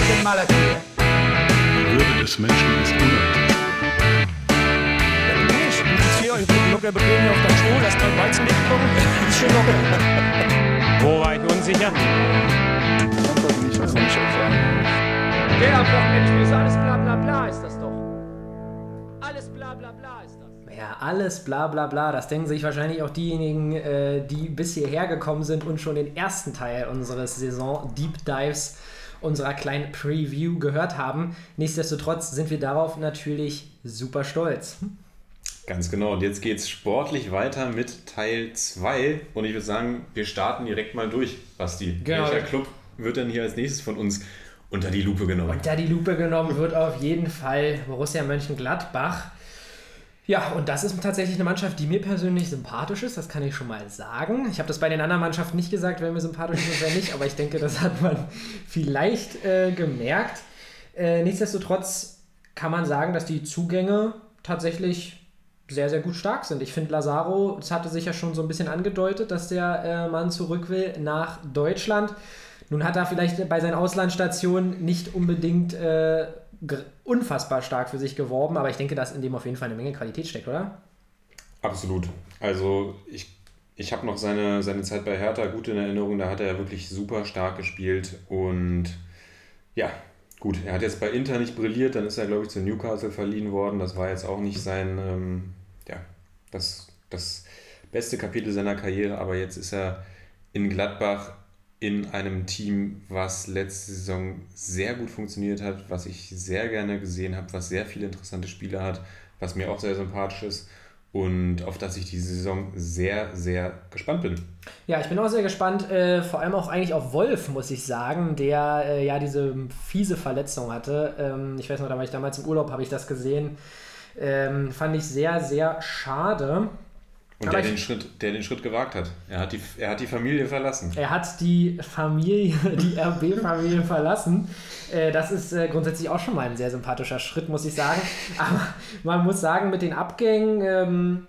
bisschen Malachi. Die Würde des Menschen ist unabhängig. Ich ich locker bequem hier auf der Stuhl, lass mal Weizenlicht kommen. Ist schön locker. Wo war ich unsicher? Der am Wochenende ist alles bla bla bla ist das doch. Alles bla bla bla ist das. Ja, alles bla bla bla. Das denken sich wahrscheinlich auch diejenigen, äh, die bis hierher gekommen sind und schon den ersten Teil unseres Saison Deep Dives unserer kleinen Preview gehört haben. Nichtsdestotrotz sind wir darauf natürlich super stolz. Ganz genau. Und jetzt geht es sportlich weiter mit Teil 2. Und ich würde sagen, wir starten direkt mal durch, Basti. Genau. Welcher Club wird denn hier als nächstes von uns unter die Lupe genommen? Unter die Lupe genommen wird auf jeden Fall Borussia Mönchengladbach. Ja, und das ist tatsächlich eine Mannschaft, die mir persönlich sympathisch ist, das kann ich schon mal sagen. Ich habe das bei den anderen Mannschaften nicht gesagt, wer mir sympathisch ist und wer nicht, aber ich denke, das hat man vielleicht äh, gemerkt. Äh, nichtsdestotrotz kann man sagen, dass die Zugänge tatsächlich sehr, sehr gut stark sind. Ich finde, Lazaro, das hatte sich ja schon so ein bisschen angedeutet, dass der äh, Mann zurück will nach Deutschland. Nun hat er vielleicht bei seinen Auslandsstationen nicht unbedingt äh, unfassbar stark für sich geworben, aber ich denke, dass in dem auf jeden Fall eine Menge Qualität steckt, oder? Absolut. Also ich, ich habe noch seine, seine Zeit bei Hertha gut in Erinnerung. Da hat er ja wirklich super stark gespielt. Und ja, gut, er hat jetzt bei Inter nicht brilliert. Dann ist er, glaube ich, zu Newcastle verliehen worden. Das war jetzt auch nicht sein, ähm, ja, das, das beste Kapitel seiner Karriere. Aber jetzt ist er in Gladbach in einem Team, was letzte Saison sehr gut funktioniert hat, was ich sehr gerne gesehen habe, was sehr viele interessante Spieler hat, was mir auch sehr sympathisch ist und auf das ich diese Saison sehr, sehr gespannt bin. Ja, ich bin auch sehr gespannt, äh, vor allem auch eigentlich auf Wolf, muss ich sagen, der äh, ja diese fiese Verletzung hatte. Ähm, ich weiß noch, da war ich damals im Urlaub, habe ich das gesehen. Ähm, fand ich sehr, sehr schade. Und Aber der den, Schritt, der den Schritt gewagt hat. Er hat die, er hat die Familie verlassen. Er hat die Familie, die RB-Familie verlassen. Äh, das ist äh, grundsätzlich auch schon mal ein sehr sympathischer Schritt, muss ich sagen. Aber man muss sagen, mit den Abgängen ähm,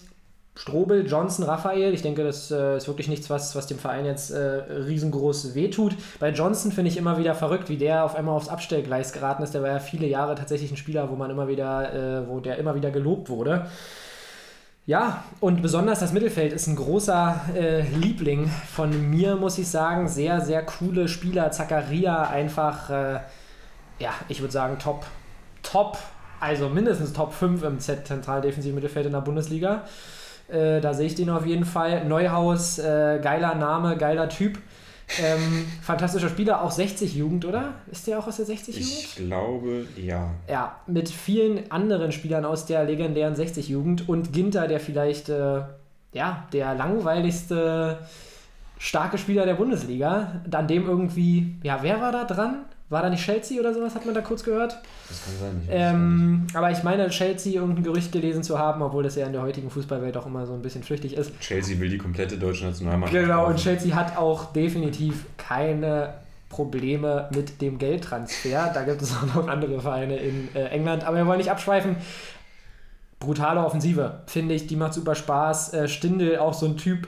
Strobel, Johnson, Raphael, ich denke, das äh, ist wirklich nichts, was, was dem Verein jetzt äh, riesengroß wehtut. Bei Johnson finde ich immer wieder verrückt, wie der auf einmal aufs Abstellgleis geraten ist. Der war ja viele Jahre tatsächlich ein Spieler, wo man immer wieder, äh, wo der immer wieder gelobt wurde. Ja, und besonders das Mittelfeld ist ein großer äh, Liebling von mir, muss ich sagen. Sehr, sehr coole Spieler. Zakaria einfach, äh, ja, ich würde sagen, top, top, also mindestens Top 5 im zentraldefensiven Mittelfeld in der Bundesliga. Äh, da sehe ich den auf jeden Fall. Neuhaus, äh, geiler Name, geiler Typ. Ähm, fantastischer Spieler, auch 60 Jugend, oder? Ist der auch aus der 60 Jugend? Ich glaube, ja. Ja, mit vielen anderen Spielern aus der legendären 60-Jugend und Ginter, der vielleicht äh, ja, der langweiligste starke Spieler der Bundesliga, an dem irgendwie, ja, wer war da dran? War da nicht Chelsea oder sowas, hat man da kurz gehört? Das kann sein. Ich. Ähm, aber ich meine, Chelsea irgendein Gerücht gelesen zu haben, obwohl das ja in der heutigen Fußballwelt auch immer so ein bisschen flüchtig ist. Chelsea will die komplette deutsche Nationalmannschaft. Genau, und. Chelsea hat auch definitiv keine Probleme mit dem Geldtransfer. Da gibt es auch noch andere Vereine in äh, England. Aber wir wollen nicht abschweifen. Brutale Offensive, finde ich. Die macht super Spaß. Äh, Stindl, auch so ein Typ.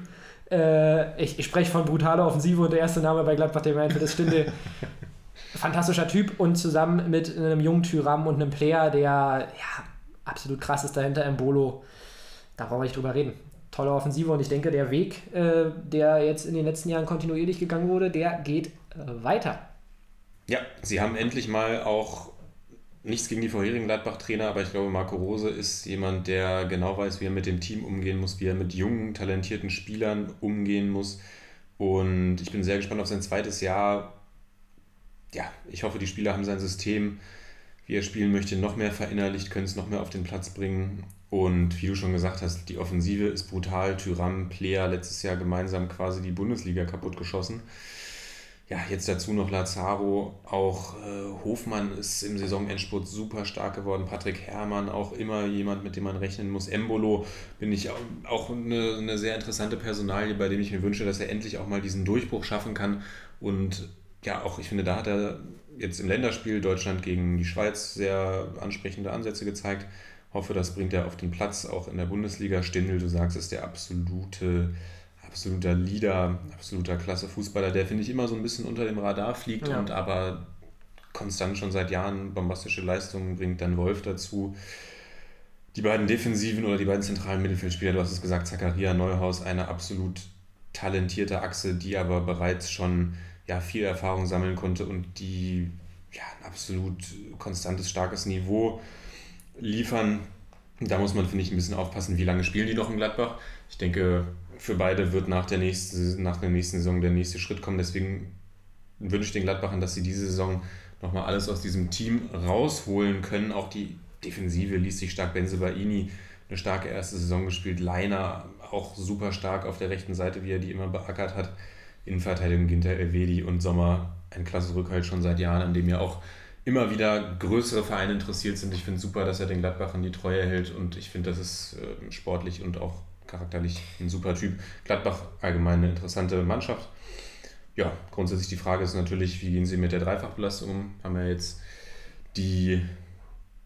Äh, ich ich spreche von brutaler Offensive und der erste Name bei Gladbach, der mir einfällt, ist Stindl. Fantastischer Typ und zusammen mit einem jungen Tyram und einem Player, der ja, absolut krass ist dahinter im Bolo. Da brauchen wir nicht drüber reden. Tolle Offensive und ich denke, der Weg, äh, der jetzt in den letzten Jahren kontinuierlich gegangen wurde, der geht äh, weiter. Ja, sie haben endlich mal auch nichts gegen die vorherigen Gladbach-Trainer, aber ich glaube, Marco Rose ist jemand, der genau weiß, wie er mit dem Team umgehen muss, wie er mit jungen, talentierten Spielern umgehen muss. Und ich bin sehr gespannt auf sein zweites Jahr. Ja, ich hoffe, die Spieler haben sein System, wie er spielen möchte, noch mehr verinnerlicht, können es noch mehr auf den Platz bringen. Und wie du schon gesagt hast, die Offensive ist brutal. Tyram, Player letztes Jahr gemeinsam quasi die Bundesliga kaputtgeschossen. Ja, jetzt dazu noch Lazaro, auch äh, Hofmann ist im Saisonendspurt super stark geworden, Patrick Herrmann auch immer jemand, mit dem man rechnen muss. Embolo bin ich auch, auch eine, eine sehr interessante Personalie, bei dem ich mir wünsche, dass er endlich auch mal diesen Durchbruch schaffen kann. Und ja, auch ich finde, da hat er jetzt im Länderspiel Deutschland gegen die Schweiz sehr ansprechende Ansätze gezeigt. Hoffe, das bringt er auf den Platz, auch in der Bundesliga. Stindl, du sagst, ist der absolute absoluter Leader, absoluter klasse Fußballer, der finde ich immer so ein bisschen unter dem Radar fliegt Ja. und aber konstant schon seit Jahren bombastische Leistungen bringt. Dann Wolf dazu. Die beiden defensiven oder die beiden zentralen Mittelfeldspieler, du hast es gesagt, Zakaria Neuhaus, eine absolut talentierte Achse, die aber bereits schon ja, viel Erfahrung sammeln konnte und die ja, ein absolut konstantes, starkes Niveau liefern. Da muss man, finde ich, ein bisschen aufpassen, wie lange spielen die noch in Gladbach. Ich denke, für beide wird nach der, nächsten, nach der nächsten Saison der nächste Schritt kommen. Deswegen wünsche ich den Gladbachern, dass sie diese Saison nochmal alles aus diesem Team rausholen können. Auch die Defensive liest sich stark. Benze Baini eine starke erste Saison gespielt. Leiner auch super stark auf der rechten Seite, wie er die immer beackert hat. Innenverteidigung Ginter Elvedi und Sommer ein klasse Rückhalt schon seit Jahren, an dem ja auch immer wieder größere Vereine interessiert sind. Ich finde super, dass er den Gladbachern die Treue hält und ich finde, das ist äh, sportlich und auch charakterlich ein super Typ. Gladbach allgemein eine interessante Mannschaft. Ja, grundsätzlich die Frage ist natürlich, wie gehen sie mit der Dreifachbelastung um? Haben wir jetzt die,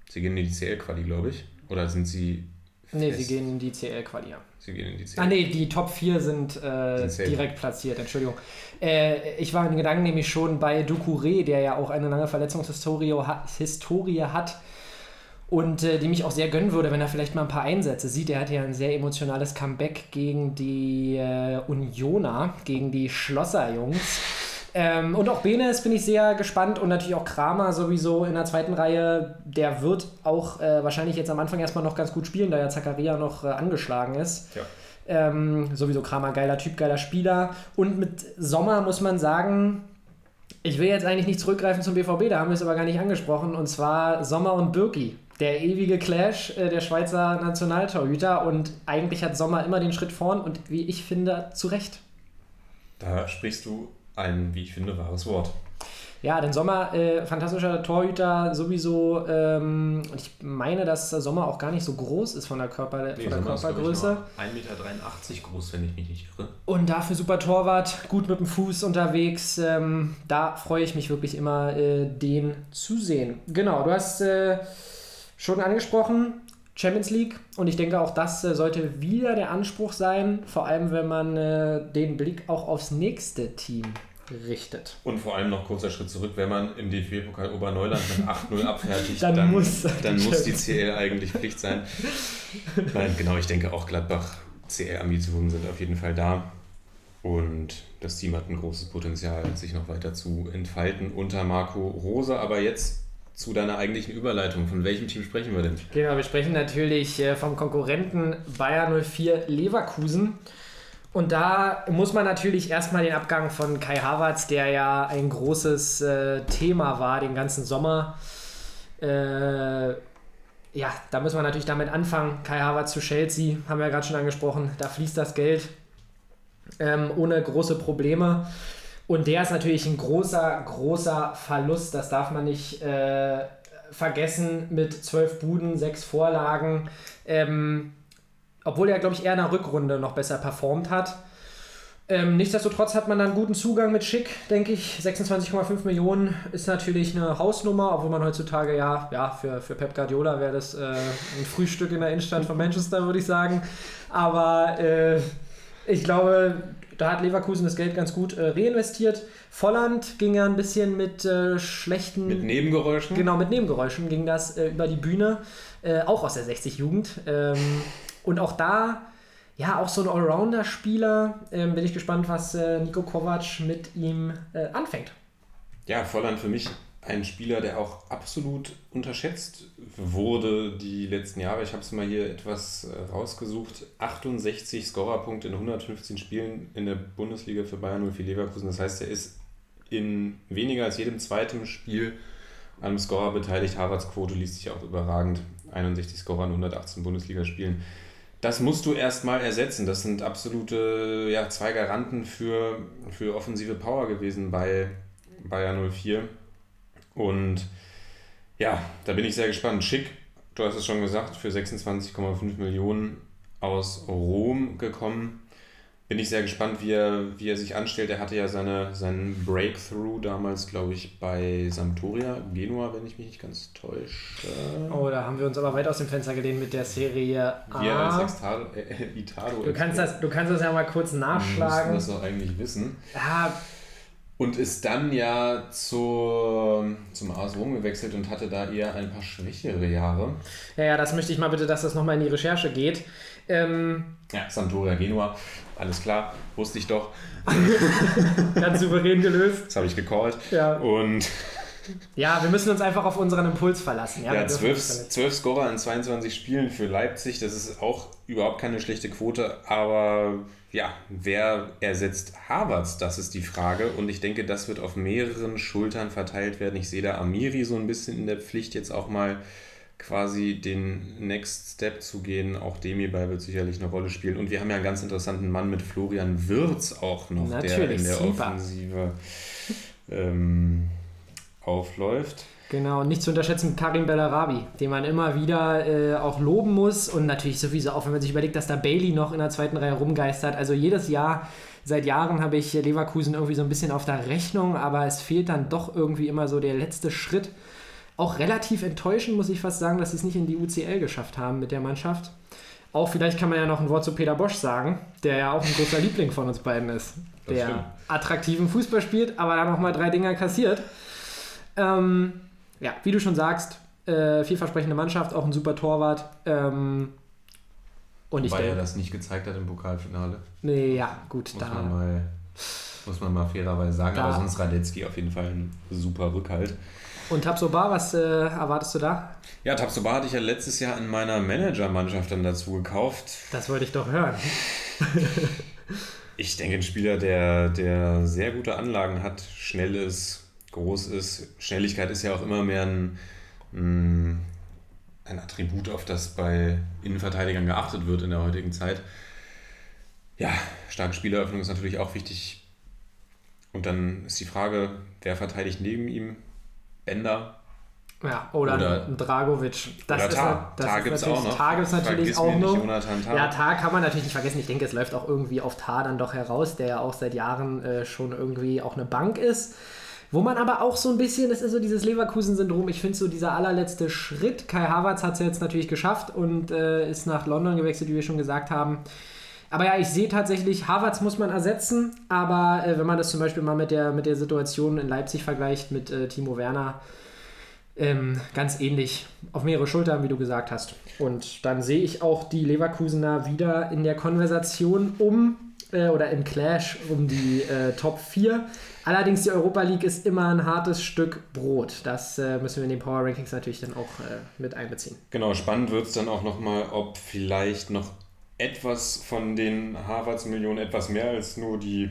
sie gehen in die CL-Quali, glaube ich, oder sind sie Nee, sie gehen in die CL-Quali, ja. Sie gehen in die CL. Ah, nee, die Top 4 sind, äh, Sind direkt platziert, Entschuldigung. Äh, ich war in Gedanken nämlich schon bei Ducouré, der ja auch eine lange Verletzungshistorie hat, hat und äh, die mich auch sehr gönnen würde, wenn er vielleicht mal ein paar Einsätze sieht. Er hatte ja ein sehr emotionales Comeback gegen die äh, Unioner, gegen die Schlosser-Jungs. Ähm, und auch Benes bin ich sehr gespannt und natürlich auch Kramer sowieso in der zweiten Reihe. Der wird auch äh, wahrscheinlich jetzt am Anfang erstmal noch ganz gut spielen, da ja Zakaria noch äh, angeschlagen ist. Ja. Ähm, sowieso Kramer, geiler Typ, geiler Spieler. Und mit Sommer muss man sagen, ich will jetzt eigentlich nicht zurückgreifen zum BVB, da haben wir es aber gar nicht angesprochen. Und zwar Sommer und Birki. Der ewige Clash äh, der Schweizer Nationaltorhüter. Und eigentlich hat Sommer immer den Schritt vorn und wie ich finde, zu Recht. Da sprichst du ein, wie ich finde, wahres Wort. Ja, denn Sommer, äh, fantastischer Torhüter sowieso. Ähm, und ich meine, dass Sommer auch gar nicht so groß ist von der, Körper, von der Körpergröße. 1,83 Meter groß, wenn ich mich nicht irre. Und dafür super Torwart, gut mit dem Fuß unterwegs. Ähm, da freue ich mich wirklich immer, äh, den zu sehen. Genau, du hast äh, schon angesprochen, Champions League. Und ich denke, auch das äh, sollte wieder der Anspruch sein, vor allem wenn man äh, den Blick auch aufs nächste Team richtet. Und vor allem noch kurzer Schritt zurück, wenn man im DFB-Pokal Oberneuland mit 8-0 abfertigt, Dann dann, muss- dann muss die CL eigentlich Pflicht sein. Nein, genau, ich denke auch Gladbach, CL-Ambitionen sind auf jeden Fall da. Und das Team hat ein großes Potenzial, sich noch weiter zu entfalten unter Marco Rose. Aber jetzt zu deiner eigentlichen Überleitung. Von welchem Team sprechen wir denn? Genau, wir sprechen natürlich äh, vom Konkurrenten Bayer 04 Leverkusen. Und da muss man natürlich erstmal den Abgang von Kai Havertz, der ja ein großes äh, Thema war den ganzen Sommer. Äh, ja, da müssen wir natürlich damit anfangen. Kai Havertz zu Chelsea, haben wir ja gerade schon angesprochen. Da fließt das Geld ähm, ohne große Probleme. Und der ist natürlich ein großer, großer Verlust. Das darf man nicht äh, vergessen mit zwölf Buden, sechs Vorlagen. Ähm, obwohl er, glaube ich, eher in der Rückrunde noch besser performt hat. Ähm, nichtsdestotrotz hat man dann guten Zugang mit Schick, denke ich. 26,5 Millionen ist natürlich eine Hausnummer, obwohl man heutzutage ja, ja für, für Pep Guardiola wäre das äh, ein Frühstück in der Innenstadt von Manchester, würde ich sagen. Aber äh, ich glaube, da hat Leverkusen das Geld ganz gut äh, reinvestiert. Volland ging ja ein bisschen mit äh, schlechten. Mit Nebengeräuschen? Genau, mit Nebengeräuschen ging das äh, über die Bühne, äh, auch aus der 60-Jugend. Ähm, und auch da, ja, auch so ein Allrounder-Spieler. Ähm, bin ich gespannt, was äh, Nico Kovac mit ihm äh, anfängt. Ja, Volland für mich ein Spieler, der auch absolut unterschätzt wurde die letzten Jahre. Ich habe es mal hier etwas äh, rausgesucht. 68 Scorerpunkte in 115 Spielen in der Bundesliga für Bayern 04 Leverkusen. Das heißt, er ist in weniger als jedem zweiten Spiel an einem Scorer beteiligt. Harvards Quote liest sich auch überragend. 61 Scorer in 118 Bundesligaspielen. Das musst du erstmal ersetzen. Das sind absolute ja, zwei Garanten für, für offensive Power gewesen bei Bayern 04. Und ja, da bin ich sehr gespannt. Schick, du hast es schon gesagt, für 26,5 Millionen aus Rom gekommen. Bin ich sehr gespannt, wie er, wie er sich anstellt. Er hatte ja seine, seinen Breakthrough damals, glaube ich, bei Sampdoria, Genua, wenn ich mich nicht ganz täusche. Oh, da haben wir uns aber weit aus dem Fenster gelehnt mit der Serie A. Wie er als Extado, äh, Itado Du kannst, das, du kannst das ja mal kurz müssten nachschlagen. das doch eigentlich wissen. Ja, Und ist dann ja zur, zum AS Rom gewechselt und hatte da eher ein paar schwächere Jahre. Ja, ja, das möchte ich mal bitte, dass das nochmal in die Recherche geht. Ähm, Ja, Sampdoria Genua, alles klar, wusste ich doch. ganz souverän gelöst. Das habe ich gecallt. Ja. Und Ja, wir müssen uns einfach auf unseren Impuls verlassen. Ja, ja, zwölf, zwölf Scorer in 22 Spielen für Leipzig, das ist auch überhaupt keine schlechte Quote, aber ja, wer ersetzt Havertz, das ist die Frage und ich denke, das wird auf mehreren Schultern verteilt werden. Ich sehe da Amiri so ein bisschen in der Pflicht, jetzt auch mal quasi den Next Step zu gehen. Auch Demi-Ball wird sicherlich eine Rolle spielen und wir haben ja einen ganz interessanten Mann mit Florian Wirz auch noch, der Natürlich, in der. Offensive ähm, aufläuft. Genau, und nicht zu unterschätzen Karim Bellarabi, den man immer wieder äh, auch loben muss und natürlich sowieso auch, wenn man sich überlegt, dass da Bailey noch in der zweiten Reihe rumgeistert. Also jedes Jahr, seit Jahren habe ich Leverkusen irgendwie so ein bisschen auf der Rechnung, aber es fehlt dann doch irgendwie immer so der letzte Schritt. Auch relativ enttäuschend muss ich fast sagen, dass sie es nicht in die UCL geschafft haben mit der Mannschaft. Auch vielleicht kann man ja noch ein Wort zu Peter Bosch sagen, der ja auch ein großer Liebling von uns beiden ist. Der attraktiven Fußball spielt, aber dann nochmal drei Dinger kassiert. Ähm, ja, wie du schon sagst, äh, vielversprechende Mannschaft, auch ein super Torwart. Ähm, und ich Weil er denke, das nicht gezeigt hat im Pokalfinale. nee, ja, gut, Muss man da. mal, muss man mal fairerweise sagen. Da- Aber sonst Radetzky auf jeden Fall ein super Rückhalt. Und Tabsoba, was äh, erwartest du da? Ja, Tabsoba hatte ich ja letztes Jahr in meiner Managermannschaft dann dazu gekauft. Das wollte ich doch hören. Ich denke, ein Spieler, der, der sehr gute Anlagen hat, schnell ist, groß ist. Schnelligkeit ist ja auch immer mehr ein, ein ein Attribut, auf das bei Innenverteidigern geachtet wird in der heutigen Zeit. Ja, starke Spieleröffnung ist natürlich auch wichtig. Und dann ist die Frage, wer verteidigt neben ihm? Bender? Ja, oder, Oder- ein Dragovic. Das Oder ist, Tar. das Tar gibt's natürlich, auch noch. Tar gibt es natürlich Vergiss auch noch. Jonathan Tah. Ja, Tar kann man natürlich nicht vergessen. Ich denke, es läuft auch irgendwie auf Tar dann doch heraus, der ja auch seit Jahren äh, schon irgendwie auch eine Bank ist. Wo man aber auch so ein bisschen, das ist so dieses Leverkusen-Syndrom, ich finde so dieser allerletzte Schritt. Kai Havertz hat es jetzt natürlich geschafft und äh, ist nach London gewechselt, wie wir schon gesagt haben. Aber ja, ich sehe tatsächlich, Havertz muss man ersetzen, aber äh, wenn man das zum Beispiel mal mit der, mit der Situation in Leipzig vergleicht, mit äh, Timo Werner, ähm, ganz ähnlich auf mehrere Schultern, wie du gesagt hast. Und dann sehe ich auch die Leverkusener wieder in der Konversation um äh, oder im Clash um die äh, Top 4. Allerdings die Europa League ist immer ein hartes Stück Brot. Das äh, müssen wir in den Power Rankings natürlich dann auch äh, mit einbeziehen. Genau, spannend wird es dann auch nochmal, ob vielleicht noch etwas von den Harvards-Millionen, etwas mehr als nur die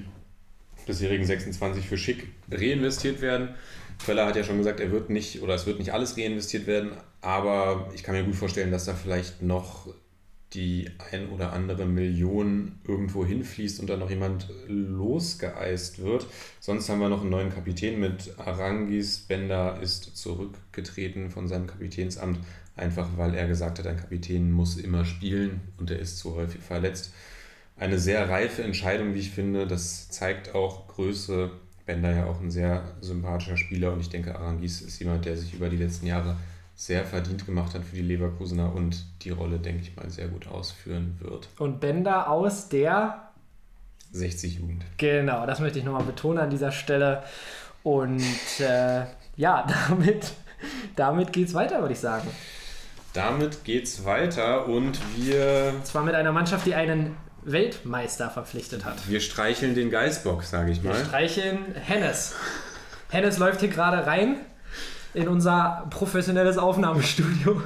bisherigen 26 für Schick reinvestiert werden. Völler hat ja schon gesagt, er wird nicht oder es wird nicht alles reinvestiert werden, aber ich kann mir gut vorstellen, dass da vielleicht noch die ein oder andere Million irgendwo hinfließt und dann noch jemand losgeeist wird. Sonst haben wir noch einen neuen Kapitän mit Arangis. Bender ist zurückgetreten von seinem Kapitänsamt, einfach weil er gesagt hat, ein Kapitän muss immer spielen und er ist zu häufig verletzt. Eine sehr reife Entscheidung, wie ich finde. Das zeigt auch Größe. Bender ja auch ein sehr sympathischer Spieler und ich denke, Arangis ist jemand, der sich über die letzten Jahre sehr verdient gemacht hat für die Leverkusener und die Rolle, denke ich mal, sehr gut ausführen wird. Und Bender aus der 60 Jugend. Genau, das möchte ich nochmal betonen an dieser Stelle. Und äh, ja, damit, damit geht es weiter, würde ich sagen. Damit geht's weiter und wir, Und zwar mit einer Mannschaft, die einen Weltmeister verpflichtet hat. wir streicheln den Geißbock, sage ich Wir mal. streicheln Hennes. Hennes läuft hier gerade rein in unser professionelles Aufnahmestudio.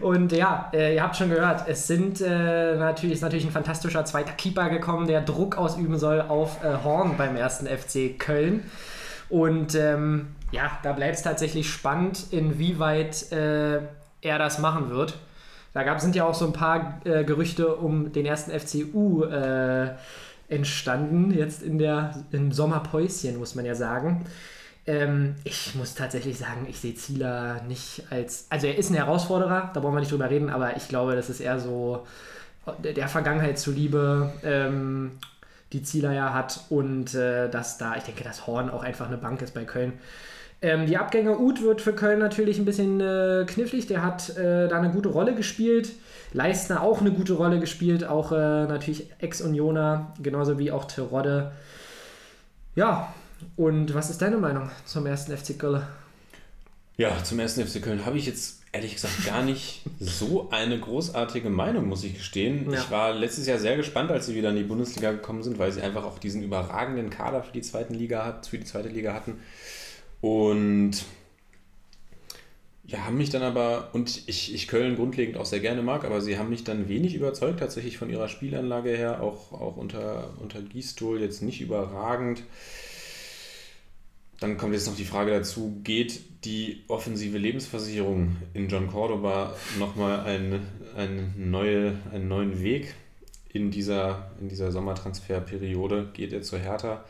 Und ja, äh, ihr habt schon gehört, es sind äh, natürlich, ist natürlich ein fantastischer zweiter Keeper gekommen, der Druck ausüben soll auf äh, Horn beim ersten FC Köln. Und ähm, ja, da bleibt es tatsächlich spannend, inwieweit äh, er das machen wird. Da gab, sind ja auch so ein paar äh, Gerüchte um den ersten FCU äh, entstanden, jetzt in der, im Sommerpäuschen, muss man ja sagen. Ähm, ich muss tatsächlich sagen, ich sehe Zieler nicht als. Also, er ist ein Herausforderer, da brauchen wir nicht drüber reden, aber ich glaube, das ist eher so der, der Vergangenheit zuliebe, ähm, die Zieler ja hat und äh, dass da, ich denke, dass Horn auch einfach eine Bank ist bei Köln. Ähm, die Abgänger Uth wird für Köln natürlich ein bisschen äh, knifflig. Der hat äh, da eine gute Rolle gespielt. Leistner auch eine gute Rolle gespielt. Auch äh, natürlich Ex-Unioner, genauso wie auch Terodde. Ja, Und was ist deine Meinung zum ersten FC Köln? Ja, zum ersten FC Köln habe ich jetzt ehrlich gesagt gar nicht so eine großartige Meinung, muss ich gestehen. Ja. Ich war letztes Jahr sehr gespannt, als sie wieder in die Bundesliga gekommen sind, weil sie einfach auch diesen überragenden Kader für die zweiten Liga hat, für die zweite Liga hatten. Und ja, haben mich dann aber, und ich, ich Köln grundlegend auch sehr gerne mag, aber sie haben mich dann wenig überzeugt, tatsächlich von ihrer Spielanlage her, auch, auch unter, unter Gistol jetzt nicht überragend. Dann kommt jetzt noch die Frage dazu, geht die offensive Lebensversicherung in John Cordoba nochmal ein, ein neue, einen neuen Weg in dieser, in dieser Sommertransferperiode? Geht er zur Hertha?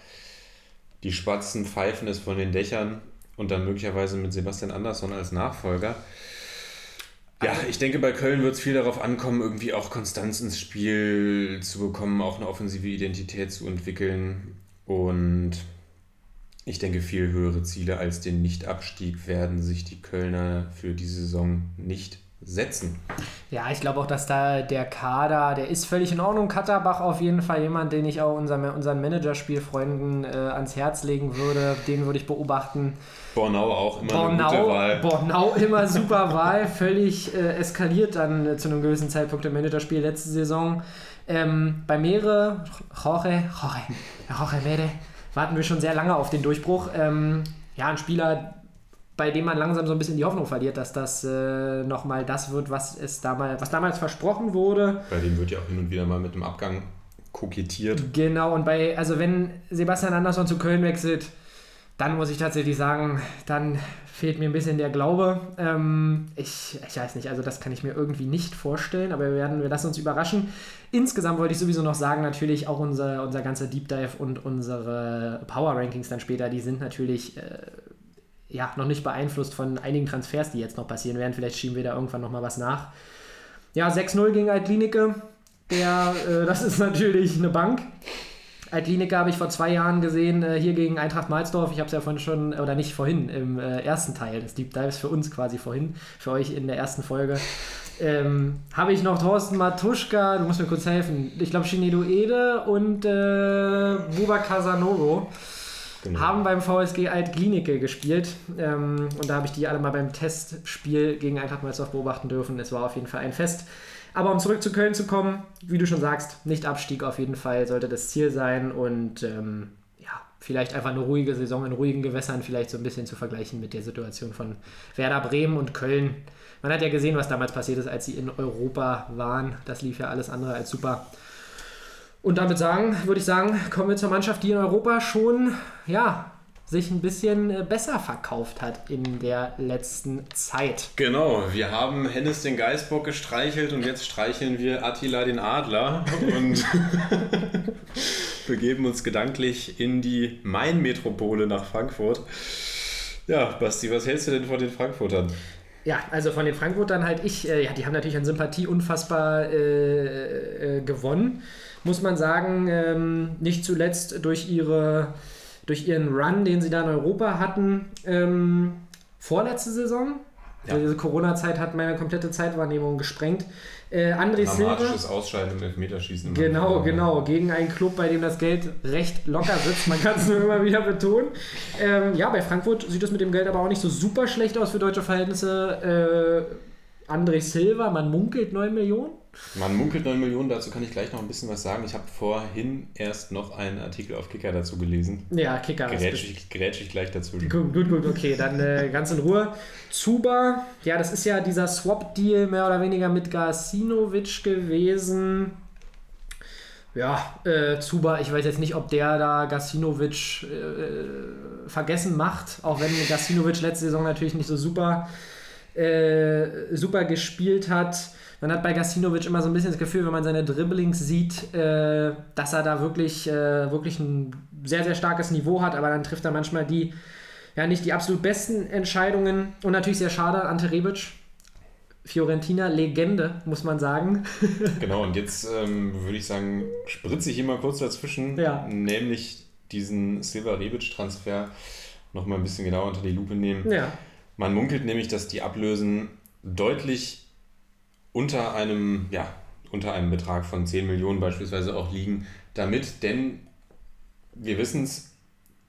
Die Spatzen pfeifen es von den Dächern und dann möglicherweise mit Sebastian Andersson als Nachfolger. Ja, ich denke, bei Köln wird es viel darauf ankommen, irgendwie auch Konstanz ins Spiel zu bekommen, auch eine offensive Identität zu entwickeln. Und ich denke, viel höhere Ziele als den Nichtabstieg werden sich die Kölner für diese Saison nicht setzen. Ja, ich glaube auch, dass da der Kader, der ist völlig in Ordnung. Katterbach auf jeden Fall jemand, den ich auch unseren, unseren Managerspielfreunden äh, ans Herz legen würde. Den würde ich beobachten. Bornau auch immer eine gute Bornau, Wahl. Bornau immer super Wahl, völlig äh, eskaliert dann äh, zu einem gewissen Zeitpunkt im Managerspiel letzte Saison. Ähm, bei Meere, Jorge, Jorge, Jorge Mede, warten wir schon sehr lange auf den Durchbruch. Ähm, ja, ein Spieler, bei dem man langsam so ein bisschen die Hoffnung verliert, dass das äh, nochmal das wird, was es damals, was damals versprochen wurde. Bei dem wird ja auch hin und wieder mal mit dem Abgang kokettiert. Genau, und bei, also wenn Sebastian Andersson zu Köln wechselt, dann muss ich tatsächlich sagen, dann fehlt mir ein bisschen der Glaube. Ähm, ich, ich weiß nicht, also das kann ich mir irgendwie nicht vorstellen, aber wir werden, wir lassen uns überraschen. Insgesamt wollte ich sowieso noch sagen, natürlich auch unser, unser ganzer Deep Dive und unsere Power Rankings dann später, die sind natürlich äh, ja, noch nicht beeinflusst von einigen Transfers, die jetzt noch passieren werden. Vielleicht schieben wir da irgendwann nochmal was nach. Ja, 6-0 gegen Altlinike. Der, äh, das ist natürlich eine Bank. Altlinike habe ich vor zwei Jahren gesehen, äh, hier gegen Eintracht Malzdorf. Ich habe es ja vorhin schon, oder nicht vorhin, im äh, ersten Teil des Deep Dives, für uns quasi vorhin, für euch in der ersten Folge. Ähm, habe ich noch Thorsten Matuschka, du musst mir kurz helfen, ich glaube Shinedo Ede und äh, Buba Casanoro Genau. haben beim VSG Alt-Klinike gespielt. Ähm, und da habe ich die alle mal beim Testspiel gegen Eintracht Malzdorf beobachten dürfen. Es war auf jeden Fall ein Fest. Aber um zurück zu Köln zu kommen, wie du schon sagst, nicht Abstieg auf jeden Fall sollte das Ziel sein. Und ähm, ja, vielleicht einfach eine ruhige Saison in ruhigen Gewässern, vielleicht so ein bisschen zu vergleichen mit der Situation von Werder Bremen und Köln. Man hat ja gesehen, was damals passiert ist, als sie in Europa waren. Das lief ja alles andere als super. Und damit sagen, würde ich sagen, kommen wir zur Mannschaft, die in Europa schon, ja, sich ein bisschen äh, besser verkauft hat in der letzten Zeit. Genau, wir haben Hennes den Geißbock gestreichelt und jetzt streicheln wir Attila den Adler und begeben uns gedanklich in die Main-Metropole nach Frankfurt. Ja, Basti, was hältst du denn von den Frankfurtern? Ja, also von den Frankfurtern halt ich, äh, ja, die haben natürlich an Sympathie unfassbar äh, äh, gewonnen, muss man sagen. Ähm, nicht zuletzt durch, ihre, durch ihren Run, den sie da in Europa hatten, ähm, vorletzte Saison. Ja. Also diese Corona-Zeit hat meine komplette Zeitwahrnehmung gesprengt. Äh, André Silva. Dramatisches Ausscheiden im Elfmeterschießen. Genau, genau. Gegen einen Club, bei dem das Geld recht locker sitzt. Man kann es nur immer wieder betonen. Ähm, ja, bei Frankfurt sieht es mit dem Geld aber auch nicht so super schlecht aus für deutsche Verhältnisse. Äh, André Silva, man munkelt 9 Millionen. Man munkelt 9 Millionen, dazu kann ich gleich noch ein bisschen was sagen. Ich habe vorhin erst noch einen Artikel auf Kicker dazu gelesen. Ja, Kicker. Grätsch ich, grätsch ich gleich dazwischen. Gut, gut, gut, okay, dann äh, ganz in Ruhe. Zuba, ja, das ist ja dieser Swap-Deal mehr oder weniger mit Gasinovic gewesen. Ja, äh, Zuba, ich weiß jetzt nicht, ob der da Gasinovic äh, vergessen macht, auch wenn Gasinovic letzte Saison natürlich nicht so super, äh, super gespielt hat. Man hat bei Gasinovic immer so ein bisschen das Gefühl, wenn man seine Dribblings sieht, äh, dass er da wirklich, äh, wirklich ein sehr, sehr starkes Niveau hat, aber dann trifft er manchmal die, ja, nicht die absolut besten Entscheidungen. Und natürlich sehr schade, Ante Rebic, Fiorentina Legende, muss man sagen. Genau, und jetzt ähm, würde ich sagen, spritze ich hier mal kurz dazwischen, Ja. nämlich diesen Silva Rebic-Transfer nochmal ein bisschen genauer unter die Lupe nehmen. ja, Man munkelt nämlich, dass die Ablösen deutlich unter einem, ja, unter einem Betrag von 10 Millionen beispielsweise auch liegen, damit, denn wir wissen es,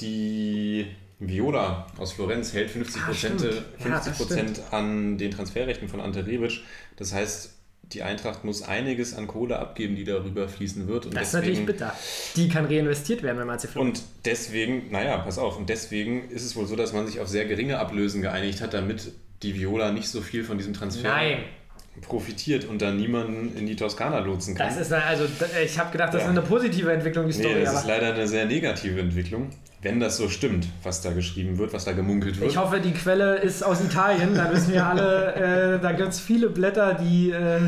Die Viola aus Florenz hält 50 Prozent stimmt. Ja, 50 das Prozent an den Transferrechten von Ante Rebic. Das heißt, die Eintracht muss einiges an Kohle abgeben, die darüber fließen wird. Und Das ist natürlich bitter. Die kann reinvestiert werden, wenn man AC Und deswegen, naja, pass auf, und deswegen ist es wohl so, dass man sich auf sehr geringe Ablösen geeinigt hat, damit die Viola nicht so viel von diesem Transfer Nein, profitiert und dann niemanden in die Toskana lotsen kann. das ist also ich habe gedacht, das Ja. ist eine positive Entwicklung die Story, nee, das ist leider eine sehr negative Entwicklung, wenn das so stimmt, was da geschrieben wird, was da gemunkelt wird. ich hoffe, die Quelle ist aus Italien. Da wissen wir alle, äh, da gibt es viele Blätter, die äh,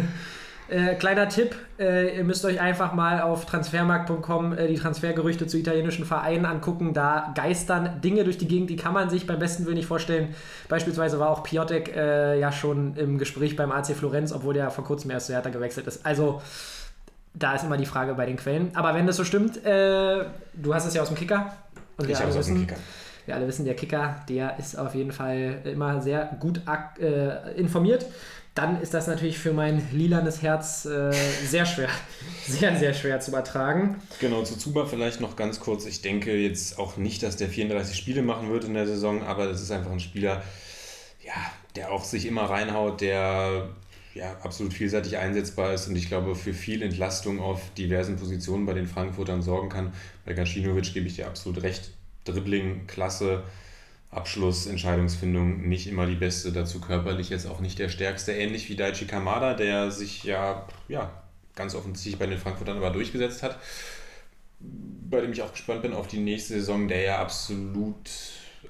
äh, kleiner Tipp, äh, ihr müsst euch einfach mal auf transfermarkt.com äh, die Transfergerüchte zu italienischen Vereinen angucken. Da geistern Dinge durch die Gegend, die kann man sich beim besten Willen nicht vorstellen. Beispielsweise war auch Piotek äh, ja schon im Gespräch beim AC Florenz, obwohl der vor kurzem erst zu Hertha gewechselt ist. Also da ist immer die Frage bei den Quellen. Aber wenn das so stimmt, äh, du hast es ja aus dem Kicker. Und wir ich alle habe es aus dem wissen, Kicker. wir alle wissen, der Kicker, der ist auf jeden Fall immer sehr gut äh, informiert. Dann ist das natürlich für mein lilanes Herz äh, sehr schwer, sehr, sehr schwer zu übertragen. Genau, zu Zuba vielleicht noch ganz kurz. Ich denke jetzt auch nicht, dass der 34 Spiele machen wird in der Saison, aber das ist einfach ein Spieler, ja, der auch sich immer reinhaut, der ja, absolut vielseitig einsetzbar ist und ich glaube für viel Entlastung auf diversen Positionen bei den Frankfurtern sorgen kann. Bei Gacinovic gebe ich dir absolut recht. Dribbling, Klasse, Abschluss, Entscheidungsfindung nicht immer die beste, dazu körperlich jetzt auch nicht der stärkste, ähnlich wie Daichi Kamada, der sich ja, ja ganz offensichtlich bei den Frankfurtern aber durchgesetzt hat bei dem ich auch gespannt bin auf die nächste Saison, der ja absolut,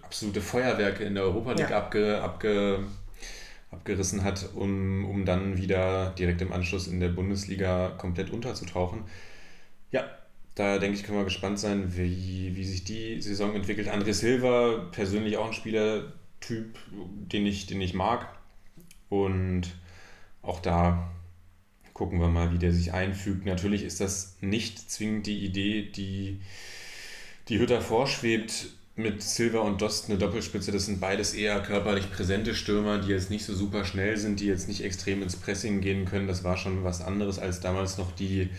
absolute Feuerwerke in der Europa League Ja. abge, abge, abgerissen hat, um, um dann wieder direkt im Anschluss in der Bundesliga komplett unterzutauchen. Ja, da denke ich, können wir gespannt sein, wie, wie sich die Saison entwickelt. André Silva, persönlich auch ein Spielertyp, den ich, den ich mag. Und auch da gucken wir mal, wie der sich einfügt. Natürlich ist das nicht zwingend die Idee, die, die Hütter vorschwebt, mit Silva und Dost eine Doppelspitze. Das sind beides eher körperlich präsente Stürmer, die jetzt nicht so super schnell sind, die jetzt nicht extrem ins Pressing gehen können. Das war schon was anderes, als damals noch die